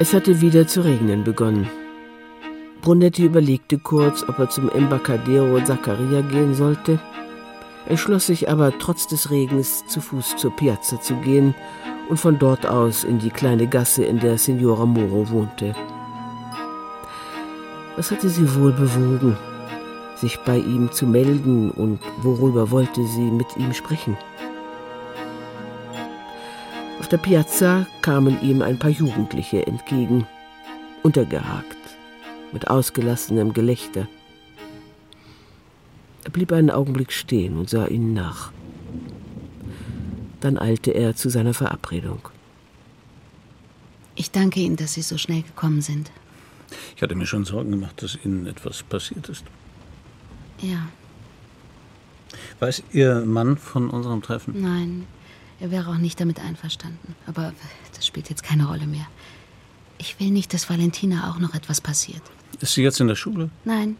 D: Es hatte wieder zu regnen begonnen. Brunetti überlegte kurz, ob er zum Embarcadero Zaccaria gehen sollte, entschloss sich aber trotz des Regens zu Fuß zur Piazza zu gehen und von dort aus in die kleine Gasse, in der Signora Moro wohnte. Was hatte sie wohl bewogen, sich bei ihm zu melden und worüber wollte sie mit ihm sprechen? Auf der Piazza kamen ihm ein paar Jugendliche entgegen, untergehakt, mit ausgelassenem Gelächter. Er blieb einen Augenblick stehen und sah ihnen nach. Dann eilte er zu seiner Verabredung.
M: Ich danke Ihnen, dass Sie so schnell gekommen sind.
G: Ich hatte mir schon Sorgen gemacht, dass Ihnen etwas passiert ist.
M: Ja,
G: Weiß Ihr Mann von unserem Treffen?
M: nein, er wäre auch nicht damit einverstanden. Aber das spielt jetzt keine Rolle mehr. Ich will nicht, dass Valentina auch noch etwas passiert.
G: Ist sie jetzt in der Schule?
M: Nein,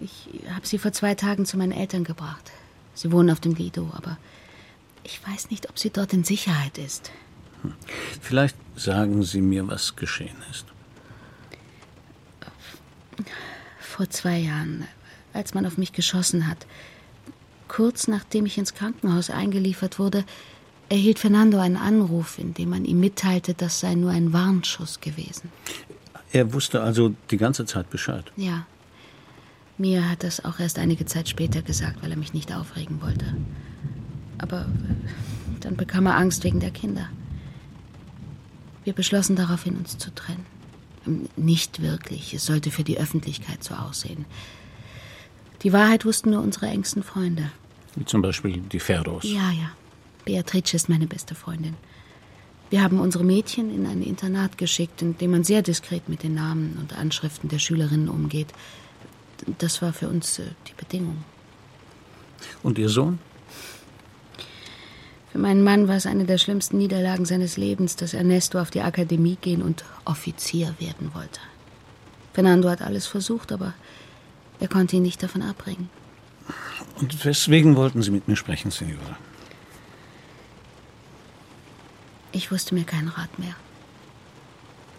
M: ich habe sie vor zwei Tagen zu meinen Eltern gebracht. Sie wohnen auf dem Lido, aber ich weiß nicht, ob sie dort in Sicherheit ist.
G: Vielleicht sagen Sie mir, was geschehen ist.
M: Vor zwei Jahren, als man auf mich geschossen hat, kurz nachdem ich ins Krankenhaus eingeliefert wurde, erhielt Fernando einen Anruf, in dem man ihm mitteilte, das sei nur ein Warnschuss gewesen.
G: Er wusste also die ganze Zeit Bescheid.
M: Ja. Mir hat das auch erst einige Zeit später gesagt, weil er mich nicht aufregen wollte. Aber dann bekam er Angst wegen der Kinder. Wir beschlossen daraufhin, uns zu trennen. Nicht wirklich. Es sollte für die Öffentlichkeit so aussehen. Die Wahrheit wussten nur unsere engsten Freunde.
G: Wie zum Beispiel die Ferros.
M: Ja, ja. Beatrice ist meine beste Freundin. Wir haben unsere Mädchen in ein Internat geschickt, in dem man sehr diskret mit den Namen und Anschriften der Schülerinnen umgeht. Das war für uns äh, die Bedingung.
G: Und Ihr Sohn?
M: Für meinen Mann war es eine der schlimmsten Niederlagen seines Lebens, dass Ernesto auf die Akademie gehen und Offizier werden wollte. Fernando hat alles versucht, aber er konnte ihn nicht davon abbringen.
G: Und weswegen wollten Sie mit mir sprechen, Signora?
M: Ich wusste mir keinen Rat mehr.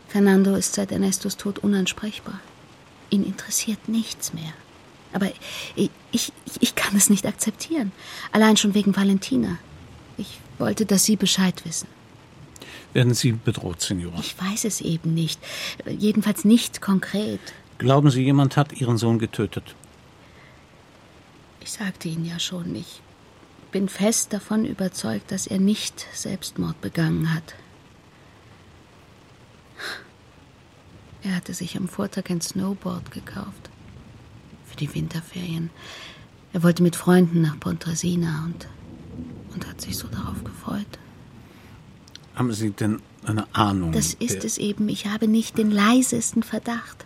M: Fernando ist seit Ernestos Tod unansprechbar. Ihn interessiert nichts mehr. Aber ich, ich, ich kann es nicht akzeptieren. Allein schon wegen Valentina. Ich wollte, dass Sie Bescheid wissen.
G: Werden Sie bedroht, Signora?
M: Ich weiß es eben nicht. Jedenfalls nicht konkret.
G: Glauben Sie, jemand hat Ihren Sohn getötet?
M: Ich sagte Ihnen ja schon, ich bin fest davon überzeugt, dass er nicht Selbstmord begangen hat. Er hatte sich am Vortag ein Snowboard gekauft. Für die Winterferien. Er wollte mit Freunden nach Pontresina und, und hat sich so darauf gefreut.
G: Haben Sie denn eine Ahnung?
M: Das ist es eben. Ich habe nicht den leisesten Verdacht.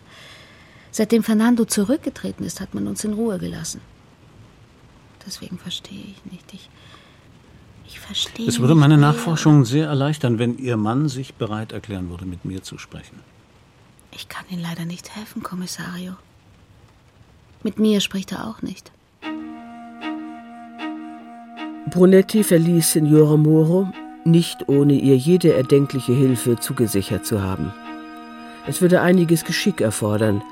M: Seitdem Fernando zurückgetreten ist, hat man uns in Ruhe gelassen. Deswegen verstehe ich nicht. Ich, ich verstehe.
G: Es würde meine Nachforschungen sehr erleichtern, wenn Ihr Mann sich bereit erklären würde, mit mir zu sprechen.
M: Ich kann Ihnen leider nicht helfen, Kommissario. Mit mir spricht er auch nicht.
D: Brunetti verließ Signora Moro, nicht ohne ihr jede erdenkliche Hilfe zugesichert zu haben. Es würde einiges Geschick erfordern,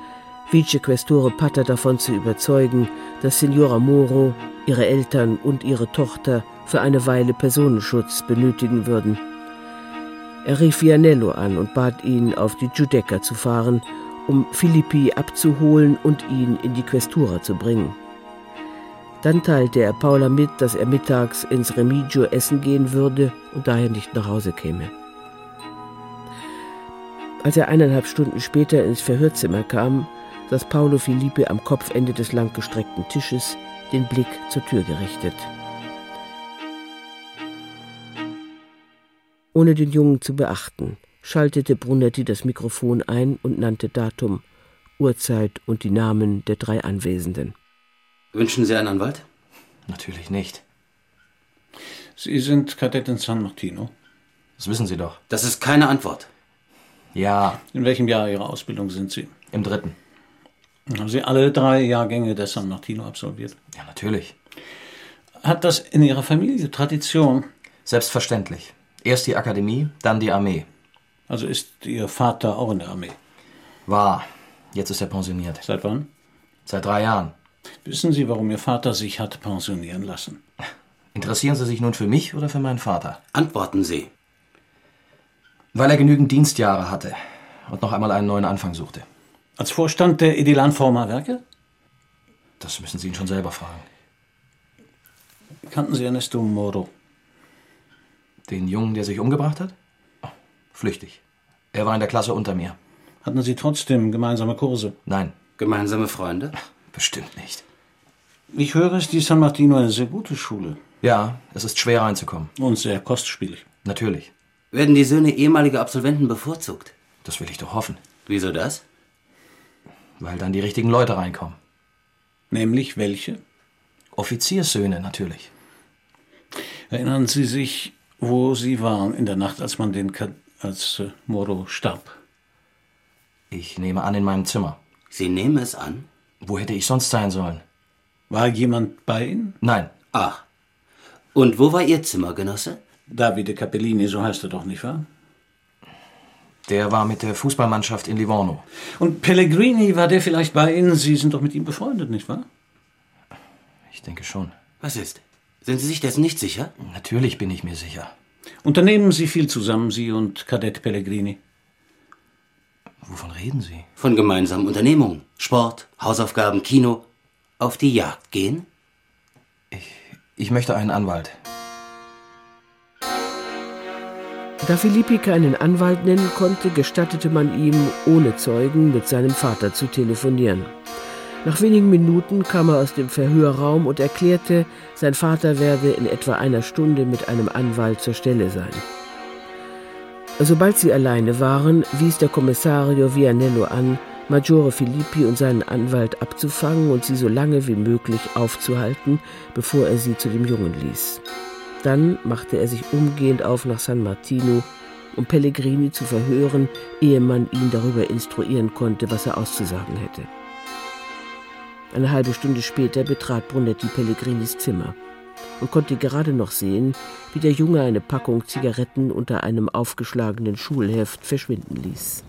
D: Vicequestore Patter davon zu überzeugen, dass Signora Moro, ihre Eltern und ihre Tochter für eine Weile Personenschutz benötigen würden. Er rief Vianello an und bat ihn, auf die Giudecca zu fahren, um Filippi abzuholen und ihn in die Questura zu bringen. Dann teilte er Paula mit, dass er mittags ins Remigio essen gehen würde und daher nicht nach Hause käme. Als er eineinhalb Stunden später ins Verhörzimmer kam, saß Paolo Filippi am Kopfende des langgestreckten Tisches, den Blick zur Tür gerichtet. Ohne den Jungen zu beachten, schaltete Brunetti das Mikrofon ein und nannte Datum, Uhrzeit und die Namen der drei Anwesenden.
K: Wünschen Sie einen Anwalt?
H: Natürlich nicht.
G: Sie sind Kadett in San Martino.
H: Das wissen Sie doch.
K: Das ist keine Antwort.
H: Ja.
G: In welchem Jahr Ihrer Ausbildung sind Sie?
H: Im dritten.
G: Haben Sie alle drei Jahrgänge der San Martino absolviert?
H: Ja, natürlich.
G: Hat das in Ihrer Familie Tradition?
H: Selbstverständlich. Erst die Akademie, dann die Armee.
G: Also ist Ihr Vater auch in der Armee?
H: War. Jetzt ist er pensioniert.
G: Seit wann?
H: Seit drei Jahren.
G: Wissen Sie, warum Ihr Vater sich hat pensionieren lassen?
H: Interessieren Sie sich nun für mich oder für meinen Vater?
K: Antworten Sie.
H: Weil er genügend Dienstjahre hatte und noch einmal einen neuen Anfang suchte.
G: Als Vorstand der Edilan Forma Werke?
H: Das müssen Sie ihn schon selber fragen.
G: Kannten Sie Ernesto Moro?
H: Den Jungen, der sich umgebracht hat? Oh, flüchtig. Er war in der Klasse unter mir.
G: Hatten Sie trotzdem gemeinsame Kurse?
H: Nein.
K: Gemeinsame Freunde?
H: Bestimmt nicht.
G: Ich höre, ist die San Martino eine sehr gute Schule.
H: Ja, es ist schwer reinzukommen.
G: Und sehr kostspielig.
H: Natürlich.
K: Werden die Söhne ehemaliger Absolventen bevorzugt?
H: Das will ich doch hoffen.
K: Wieso das?
H: Weil dann die richtigen Leute reinkommen.
G: Nämlich welche?
H: Offizierssöhne natürlich.
G: Erinnern Sie sich, wo Sie waren in der Nacht, als man den Ka als äh, Moro starb?
H: Ich nehme an in meinem Zimmer.
K: Sie nehmen es an?
H: Wo hätte ich sonst sein sollen?
G: War jemand bei Ihnen?
H: Nein.
K: Ach. Und wo war Ihr Zimmergenosse?
G: Davide Capellini, so heißt er doch, nicht wahr?
H: Der war mit der Fußballmannschaft in Livorno.
G: Und Pellegrini, war der vielleicht bei Ihnen? Sie sind doch mit ihm befreundet, nicht wahr?
H: Ich denke schon.
K: Was ist? Sind Sie sich dessen nicht sicher?
H: Natürlich bin ich mir sicher.
G: Unternehmen Sie viel zusammen, Sie und Kadett Pellegrini?
H: Wovon reden Sie?
K: Von gemeinsamen Unternehmungen. Sport, Hausaufgaben, Kino. Auf die Jagd gehen?
H: Ich, ich möchte einen Anwalt.
D: Da Filippi keinen Anwalt nennen konnte, gestattete man ihm, ohne Zeugen, mit seinem Vater zu telefonieren. Nach wenigen Minuten kam er aus dem Verhörraum und erklärte, sein Vater werde in etwa einer Stunde mit einem Anwalt zur Stelle sein. Sobald sie alleine waren, wies der Kommissario Vianello an, Maggiore Filippi und seinen Anwalt abzufangen und sie so lange wie möglich aufzuhalten, bevor er sie zu dem Jungen ließ. Dann machte er sich umgehend auf nach San Martino, um Pellegrini zu verhören, ehe man ihn darüber instruieren konnte, was er auszusagen hätte. Eine halbe Stunde später betrat Brunetti Pellegrinis Zimmer und konnte gerade noch sehen, wie der Junge eine Packung Zigaretten unter einem aufgeschlagenen Schulheft verschwinden ließ.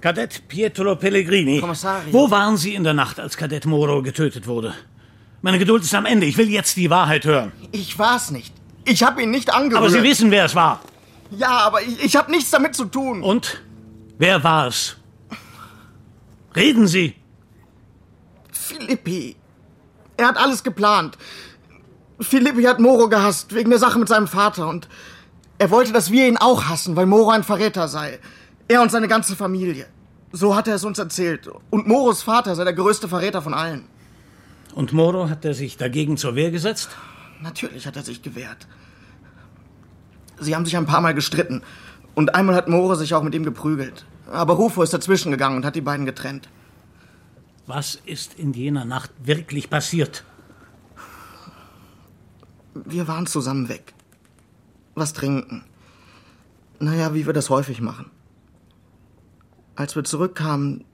G: Kadett Pietro Pellegrini.
N: Kommissario.
G: Wo waren Sie in der Nacht, als Kadett Moro getötet wurde? Meine Geduld ist am Ende. Ich will jetzt die Wahrheit hören.
N: Ich war's nicht. Ich habe ihn nicht angerührt.
G: Aber Sie wissen, wer es war.
N: Ja, aber ich, ich habe nichts damit zu tun.
G: Und? Wer war es? Reden Sie.
N: Filippi. Er hat alles geplant. Filippi hat Moro gehasst, wegen der Sache mit seinem Vater. Und er wollte, dass wir ihn auch hassen, weil Moro ein Verräter sei. Er und seine ganze Familie. So hat er es uns erzählt. Und Moros Vater sei der größte Verräter von allen.
G: Und Moro hat er sich dagegen zur Wehr gesetzt?
N: Natürlich hat er sich gewehrt. Sie haben sich ein paar Mal gestritten. Und einmal hat Moro sich auch mit ihm geprügelt. Aber Rufo ist dazwischen gegangen und hat die beiden getrennt.
G: Was ist in jener Nacht wirklich passiert?
N: Wir waren zusammen weg. Was trinken. Naja, wie wir das häufig machen. Als wir zurückkamen,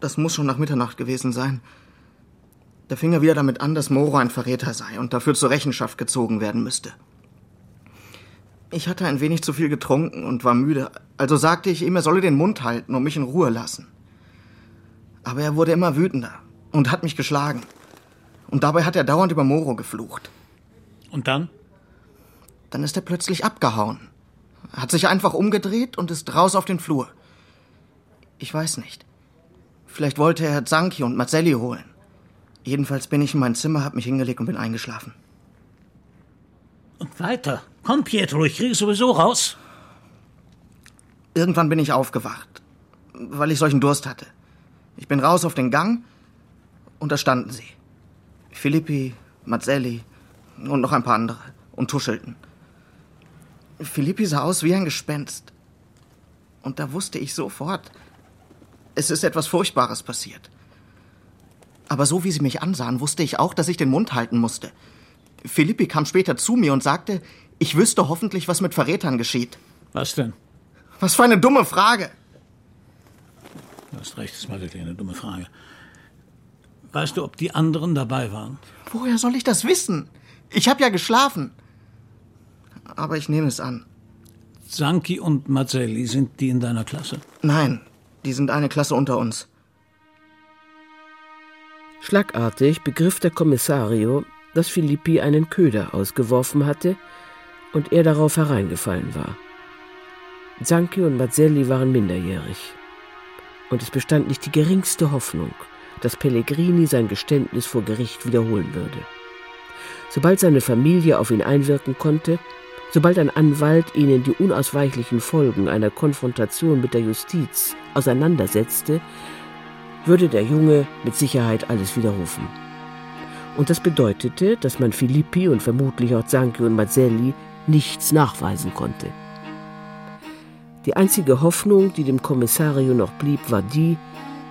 N: das muss schon nach Mitternacht gewesen sein, da fing er wieder damit an, dass Moro ein Verräter sei und dafür zur Rechenschaft gezogen werden müsste. Ich hatte ein wenig zu viel getrunken und war müde, also sagte ich ihm, er solle den Mund halten und mich in Ruhe lassen. Aber er wurde immer wütender und hat mich geschlagen. Und dabei hat er dauernd über Moro geflucht.
G: Und dann?
N: Dann ist er plötzlich abgehauen. Hat sich einfach umgedreht und ist raus auf den Flur. Ich weiß nicht. Vielleicht wollte er Zanki und Mazzelli holen. Jedenfalls bin ich in mein Zimmer, hab mich hingelegt und bin eingeschlafen.
G: Und weiter. Komm, Pietro, ich kriege sowieso raus.
N: Irgendwann bin ich aufgewacht, weil ich solchen Durst hatte. Ich bin raus auf den Gang und da standen sie. Filippi, Mazzelli und noch ein paar andere und tuschelten. Filippi sah aus wie ein Gespenst. Und da wusste ich sofort, es ist etwas Furchtbares passiert. Aber so wie sie mich ansahen, wusste ich auch, dass ich den Mund halten musste. Filippi kam später zu mir und sagte, ich wüsste hoffentlich, was mit Verrätern geschieht.
G: Was denn?
N: Was für eine dumme Frage.
G: Du hast recht, das war wirklich eine dumme Frage. Weißt du, ob die anderen dabei waren?
N: Woher soll ich das wissen? Ich habe ja geschlafen. Aber ich nehme es an.
G: Sanki und Mazzelli, sind die in deiner Klasse?
N: Nein, die sind eine Klasse unter uns.
D: Schlagartig begriff der Kommissario, dass Filippi einen Köder ausgeworfen hatte und er darauf hereingefallen war. Zanki und Mazzelli waren minderjährig. Und es bestand nicht die geringste Hoffnung, dass Pellegrini sein Geständnis vor Gericht wiederholen würde. Sobald seine Familie auf ihn einwirken konnte, sobald ein Anwalt ihnen die unausweichlichen Folgen einer Konfrontation mit der Justiz auseinandersetzte, würde der Junge mit Sicherheit alles widerrufen. Und das bedeutete, dass man Filippi und vermutlich auch Zanki und Mazzelli nichts nachweisen konnte. Die einzige Hoffnung, die dem Kommissario noch blieb, war die,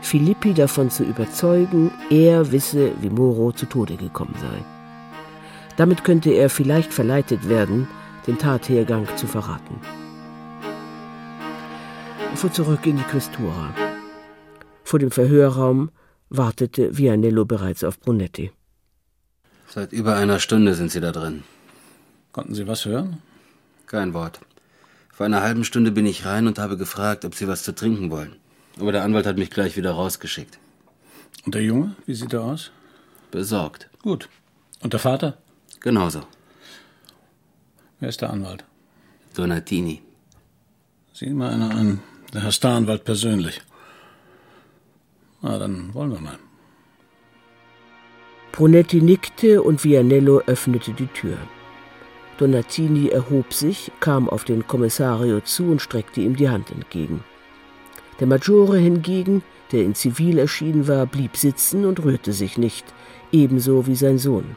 D: Filippi davon zu überzeugen, er wisse, wie Moro zu Tode gekommen sei. Damit könnte er vielleicht verleitet werden, den Tathergang zu verraten. Er fuhr zurück in die Questura. Vor dem Verhörraum wartete Vianello bereits auf Brunetti.
K: Seit über einer Stunde sind Sie da drin.
G: Konnten Sie was hören?
K: Kein Wort. Vor einer halben Stunde bin ich rein und habe gefragt, ob Sie was zu trinken wollen. Aber der Anwalt hat mich gleich wieder rausgeschickt.
G: Und der Junge, wie sieht er aus?
K: Besorgt.
G: Gut. Und der Vater?
K: Genauso.
G: Wer ist der Anwalt?
K: Donatini.
G: Sieh mal einer an. Der Herr Staranwalt persönlich. Na, dann wollen wir mal.
D: Brunetti nickte und Vianello öffnete die Tür. Donatini erhob sich, kam auf den Kommissario zu und streckte ihm die Hand entgegen. Der Maggiore hingegen, der in Zivil erschienen war, blieb sitzen und rührte sich nicht, ebenso wie sein Sohn.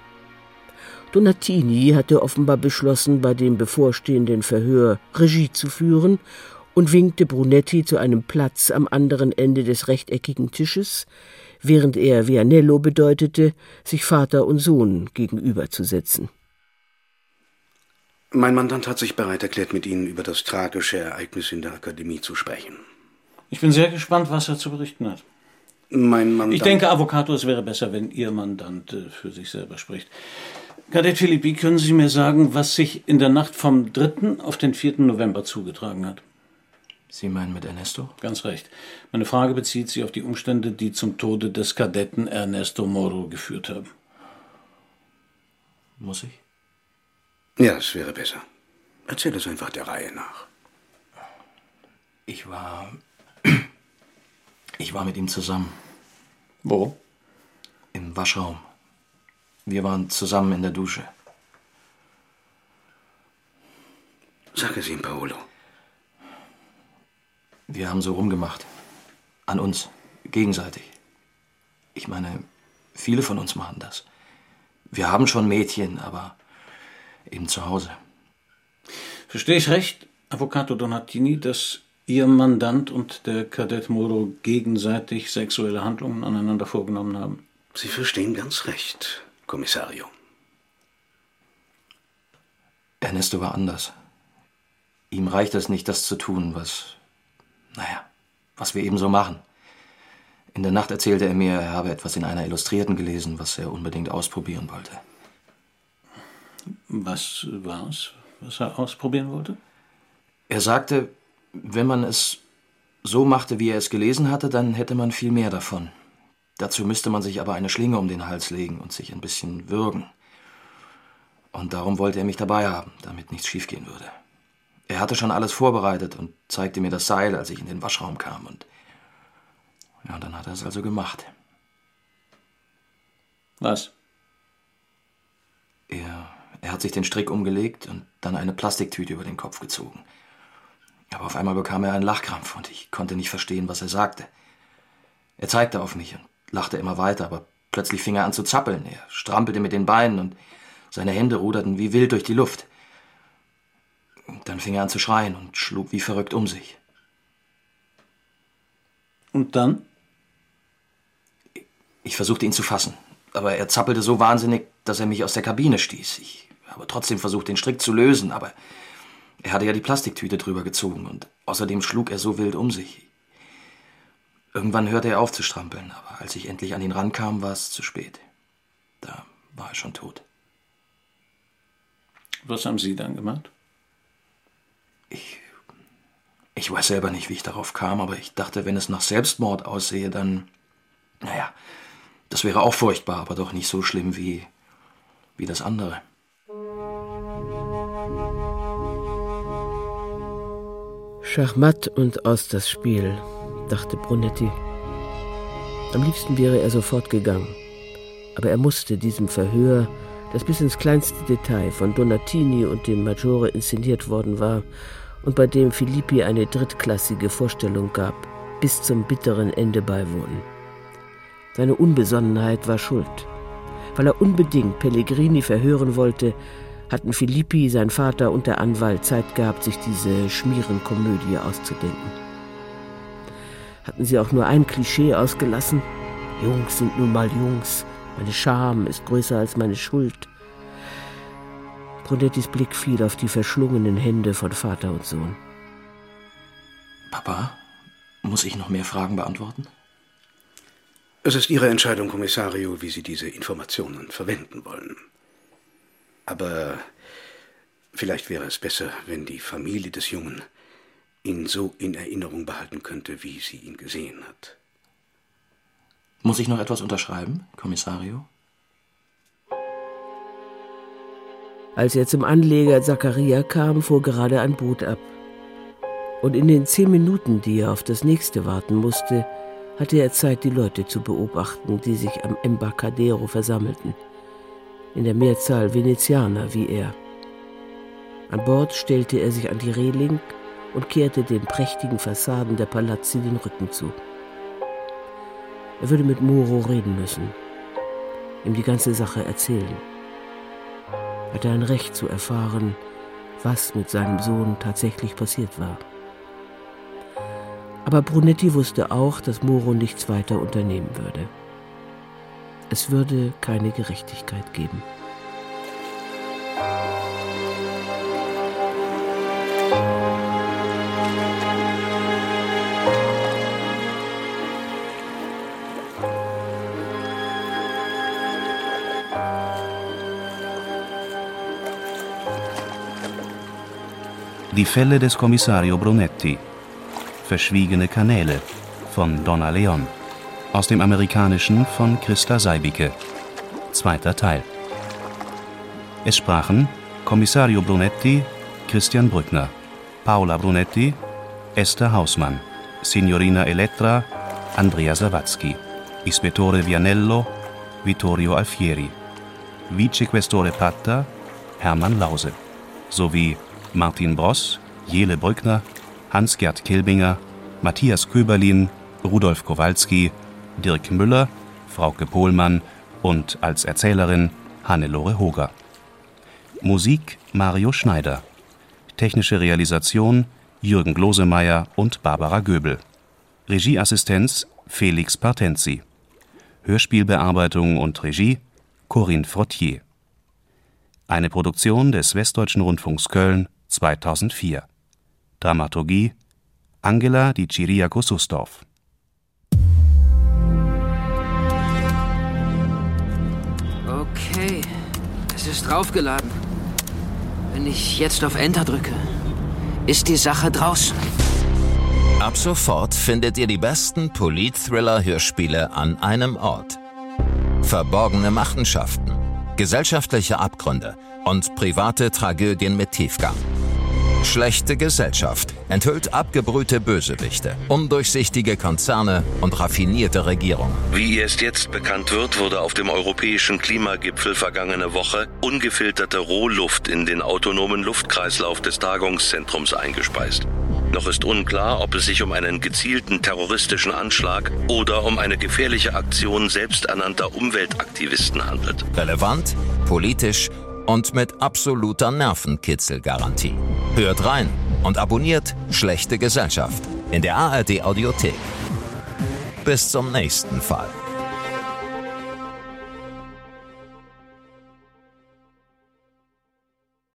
D: Donatini hatte offenbar beschlossen, bei dem bevorstehenden Verhör Regie zu führen und winkte Brunetti zu einem Platz am anderen Ende des rechteckigen Tisches, während er Vianello bedeutete, sich Vater und Sohn gegenüberzusetzen.
O: Mein Mandant hat sich bereit erklärt, mit Ihnen über das tragische Ereignis in der Akademie zu sprechen.
G: Ich bin sehr gespannt, was er zu berichten hat.
O: Mein Mandant.
G: Ich denke, Avocato, es wäre besser, wenn Ihr Mandant äh, für sich selber spricht. Kadett Philippi, können Sie mir sagen, was sich in der Nacht vom 3. auf den 4. November zugetragen hat?
B: Sie meinen mit Ernesto?
G: Ganz recht. Meine Frage bezieht sich auf die Umstände, die zum Tode des Kadetten Ernesto Moro geführt haben.
B: Muss ich?
O: Ja, es wäre besser. Erzähl es einfach der Reihe nach.
B: Ich war. Ich war mit ihm zusammen.
G: Wo?
B: Im Waschraum. Wir waren zusammen in der Dusche.
O: Sag es ihm, Paolo.
B: Wir haben so rumgemacht. An uns. Gegenseitig. Ich meine, viele von uns machen das. Wir haben schon Mädchen, aber eben zu Hause.
G: Verstehe ich recht, Avvocato Donatini, dass Ihr Mandant und der Kadett Moro gegenseitig sexuelle Handlungen aneinander vorgenommen haben?
O: Sie verstehen ganz recht, Kommissario.
B: Ernesto war anders. Ihm reicht es nicht, das zu tun, was, naja, was wir eben so machen. In der Nacht erzählte er mir, er habe etwas in einer Illustrierten gelesen, was er unbedingt ausprobieren wollte.
G: Was war es, was er ausprobieren wollte?
B: Er sagte, wenn man es so machte, wie er es gelesen hatte, dann hätte man viel mehr davon. Dazu müsste man sich aber eine Schlinge um den Hals legen und sich ein bisschen würgen. Und darum wollte er mich dabei haben, damit nichts schiefgehen würde. Er hatte schon alles vorbereitet und zeigte mir das Seil, als ich in den Waschraum kam. Und ja, dann hat er es also gemacht.
G: Was?
B: Er, er hat sich den Strick umgelegt und dann eine Plastiktüte über den Kopf gezogen. Aber auf einmal bekam er einen Lachkrampf und ich konnte nicht verstehen, was er sagte. Er zeigte auf mich und lachte immer weiter, aber plötzlich fing er an zu zappeln. Er strampelte mit den Beinen und seine Hände ruderten wie wild durch die Luft. Dann fing er an zu schreien und schlug wie verrückt um sich.
G: Und dann?
B: Ich versuchte ihn zu fassen, aber er zappelte so wahnsinnig, dass er mich aus der Kabine stieß. Ich habe trotzdem versucht, den Strick zu lösen, aber er hatte ja die Plastiktüte drüber gezogen und außerdem schlug er so wild um sich. Irgendwann hörte er auf zu strampeln, aber als ich endlich an ihn rankam, war es zu spät. Da war er schon tot.
G: Was haben Sie dann gemacht?
B: Ich. Ich weiß selber nicht, wie ich darauf kam, aber ich dachte, wenn es nach Selbstmord aussehe, dann. Naja, das wäre auch furchtbar, aber doch nicht so schlimm wie. wie das andere.
D: Schachmatt und aus das Spiel, dachte Brunetti. Am liebsten wäre er sofort gegangen. Aber er musste diesem Verhör, das bis ins kleinste Detail von Donatini und dem Maggiore inszeniert worden war und bei dem Filippi eine drittklassige Vorstellung gab, bis zum bitteren Ende beiwohnen. Seine Unbesonnenheit war schuld. Weil er unbedingt Pellegrini verhören wollte, hatten Filippi, sein Vater und der Anwalt Zeit gehabt, sich diese Schmierenkomödie auszudenken. Hatten sie auch nur ein Klischee ausgelassen? Jungs sind nun mal Jungs. Meine Scham ist größer als meine Schuld. Brunettis Blick fiel auf die verschlungenen Hände von Vater und Sohn.
B: Papa, muss ich noch mehr Fragen beantworten?
O: Es ist Ihre Entscheidung, Kommissario, wie Sie diese Informationen verwenden wollen. Aber vielleicht wäre es besser, wenn die Familie des Jungen ihn so in Erinnerung behalten könnte, wie sie ihn gesehen hat.
B: Muss ich noch etwas unterschreiben, Kommissario?
D: Als er zum Anleger Zachariah kam, fuhr gerade ein Boot ab. Und in den zehn Minuten, die er auf das nächste warten musste, hatte er Zeit, die Leute zu beobachten, die sich am Embarcadero versammelten. In der Mehrzahl Venezianer wie er. An Bord stellte er sich an die Reling und kehrte den prächtigen Fassaden der Palazzi den Rücken zu. Er würde mit Moro reden müssen, ihm die ganze Sache erzählen. Hatte ein Recht zu erfahren, was mit seinem Sohn tatsächlich passiert war. Aber Brunetti wusste auch, dass Moro nichts weiter unternehmen würde. Es würde keine Gerechtigkeit geben.
I: Die Fälle des Kommissario Brunetti. Verschwiegene Kanäle von Donna Leon. Aus dem Amerikanischen von Christa Seibicke. Zweiter Teil. Es sprachen Kommissario Brunetti, Christian Brückner, Paola Brunetti, Esther Hausmann, Signorina Elettra, Andrea Sawatzki, Ispettore Vianello, Vittorio Alfieri, Vicequestore Patta, Hermann Lause, sowie Martin Bross, Jele Brückner, Hans-Gerd Kilbinger, Matthias Köberlin, Rudolf Kowalski, Dirk Müller, Frauke Pohlmann und als Erzählerin Hannelore Hoger. Musik Mario Schneider. Technische Realisation Jürgen Glosemeyer und Barbara Göbel. Regieassistenz Felix Partenzi. Hörspielbearbeitung und Regie Corinne Frottier. Eine Produktion des Westdeutschen Rundfunks Köln 2004. Dramaturgie Angela Di Ciriaco Sustorf.
P: Okay, es ist draufgeladen. Wenn ich jetzt auf Enter drücke, ist die Sache draußen.
Q: Ab sofort findet ihr die besten Polit-Thriller-Hörspiele an einem Ort. Verborgene Machenschaften, gesellschaftliche Abgründe und private Tragödien mit Tiefgang. Schlechte Gesellschaft enthüllt abgebrühte Bösewichte, undurchsichtige Konzerne und raffinierte Regierungen.
R: Wie erst jetzt bekannt wird, wurde auf dem europäischen Klimagipfel vergangene Woche ungefilterte Rohluft in den autonomen Luftkreislauf des Tagungszentrums eingespeist. Noch ist unklar, ob es sich um einen gezielten terroristischen Anschlag oder um eine gefährliche Aktion selbsternannter Umweltaktivisten handelt.
Q: Relevant, politisch und mit absoluter Nervenkitzelgarantie. Hört rein und abonniert Schlechte Gesellschaft in der ARD Audiothek. Bis zum nächsten Fall.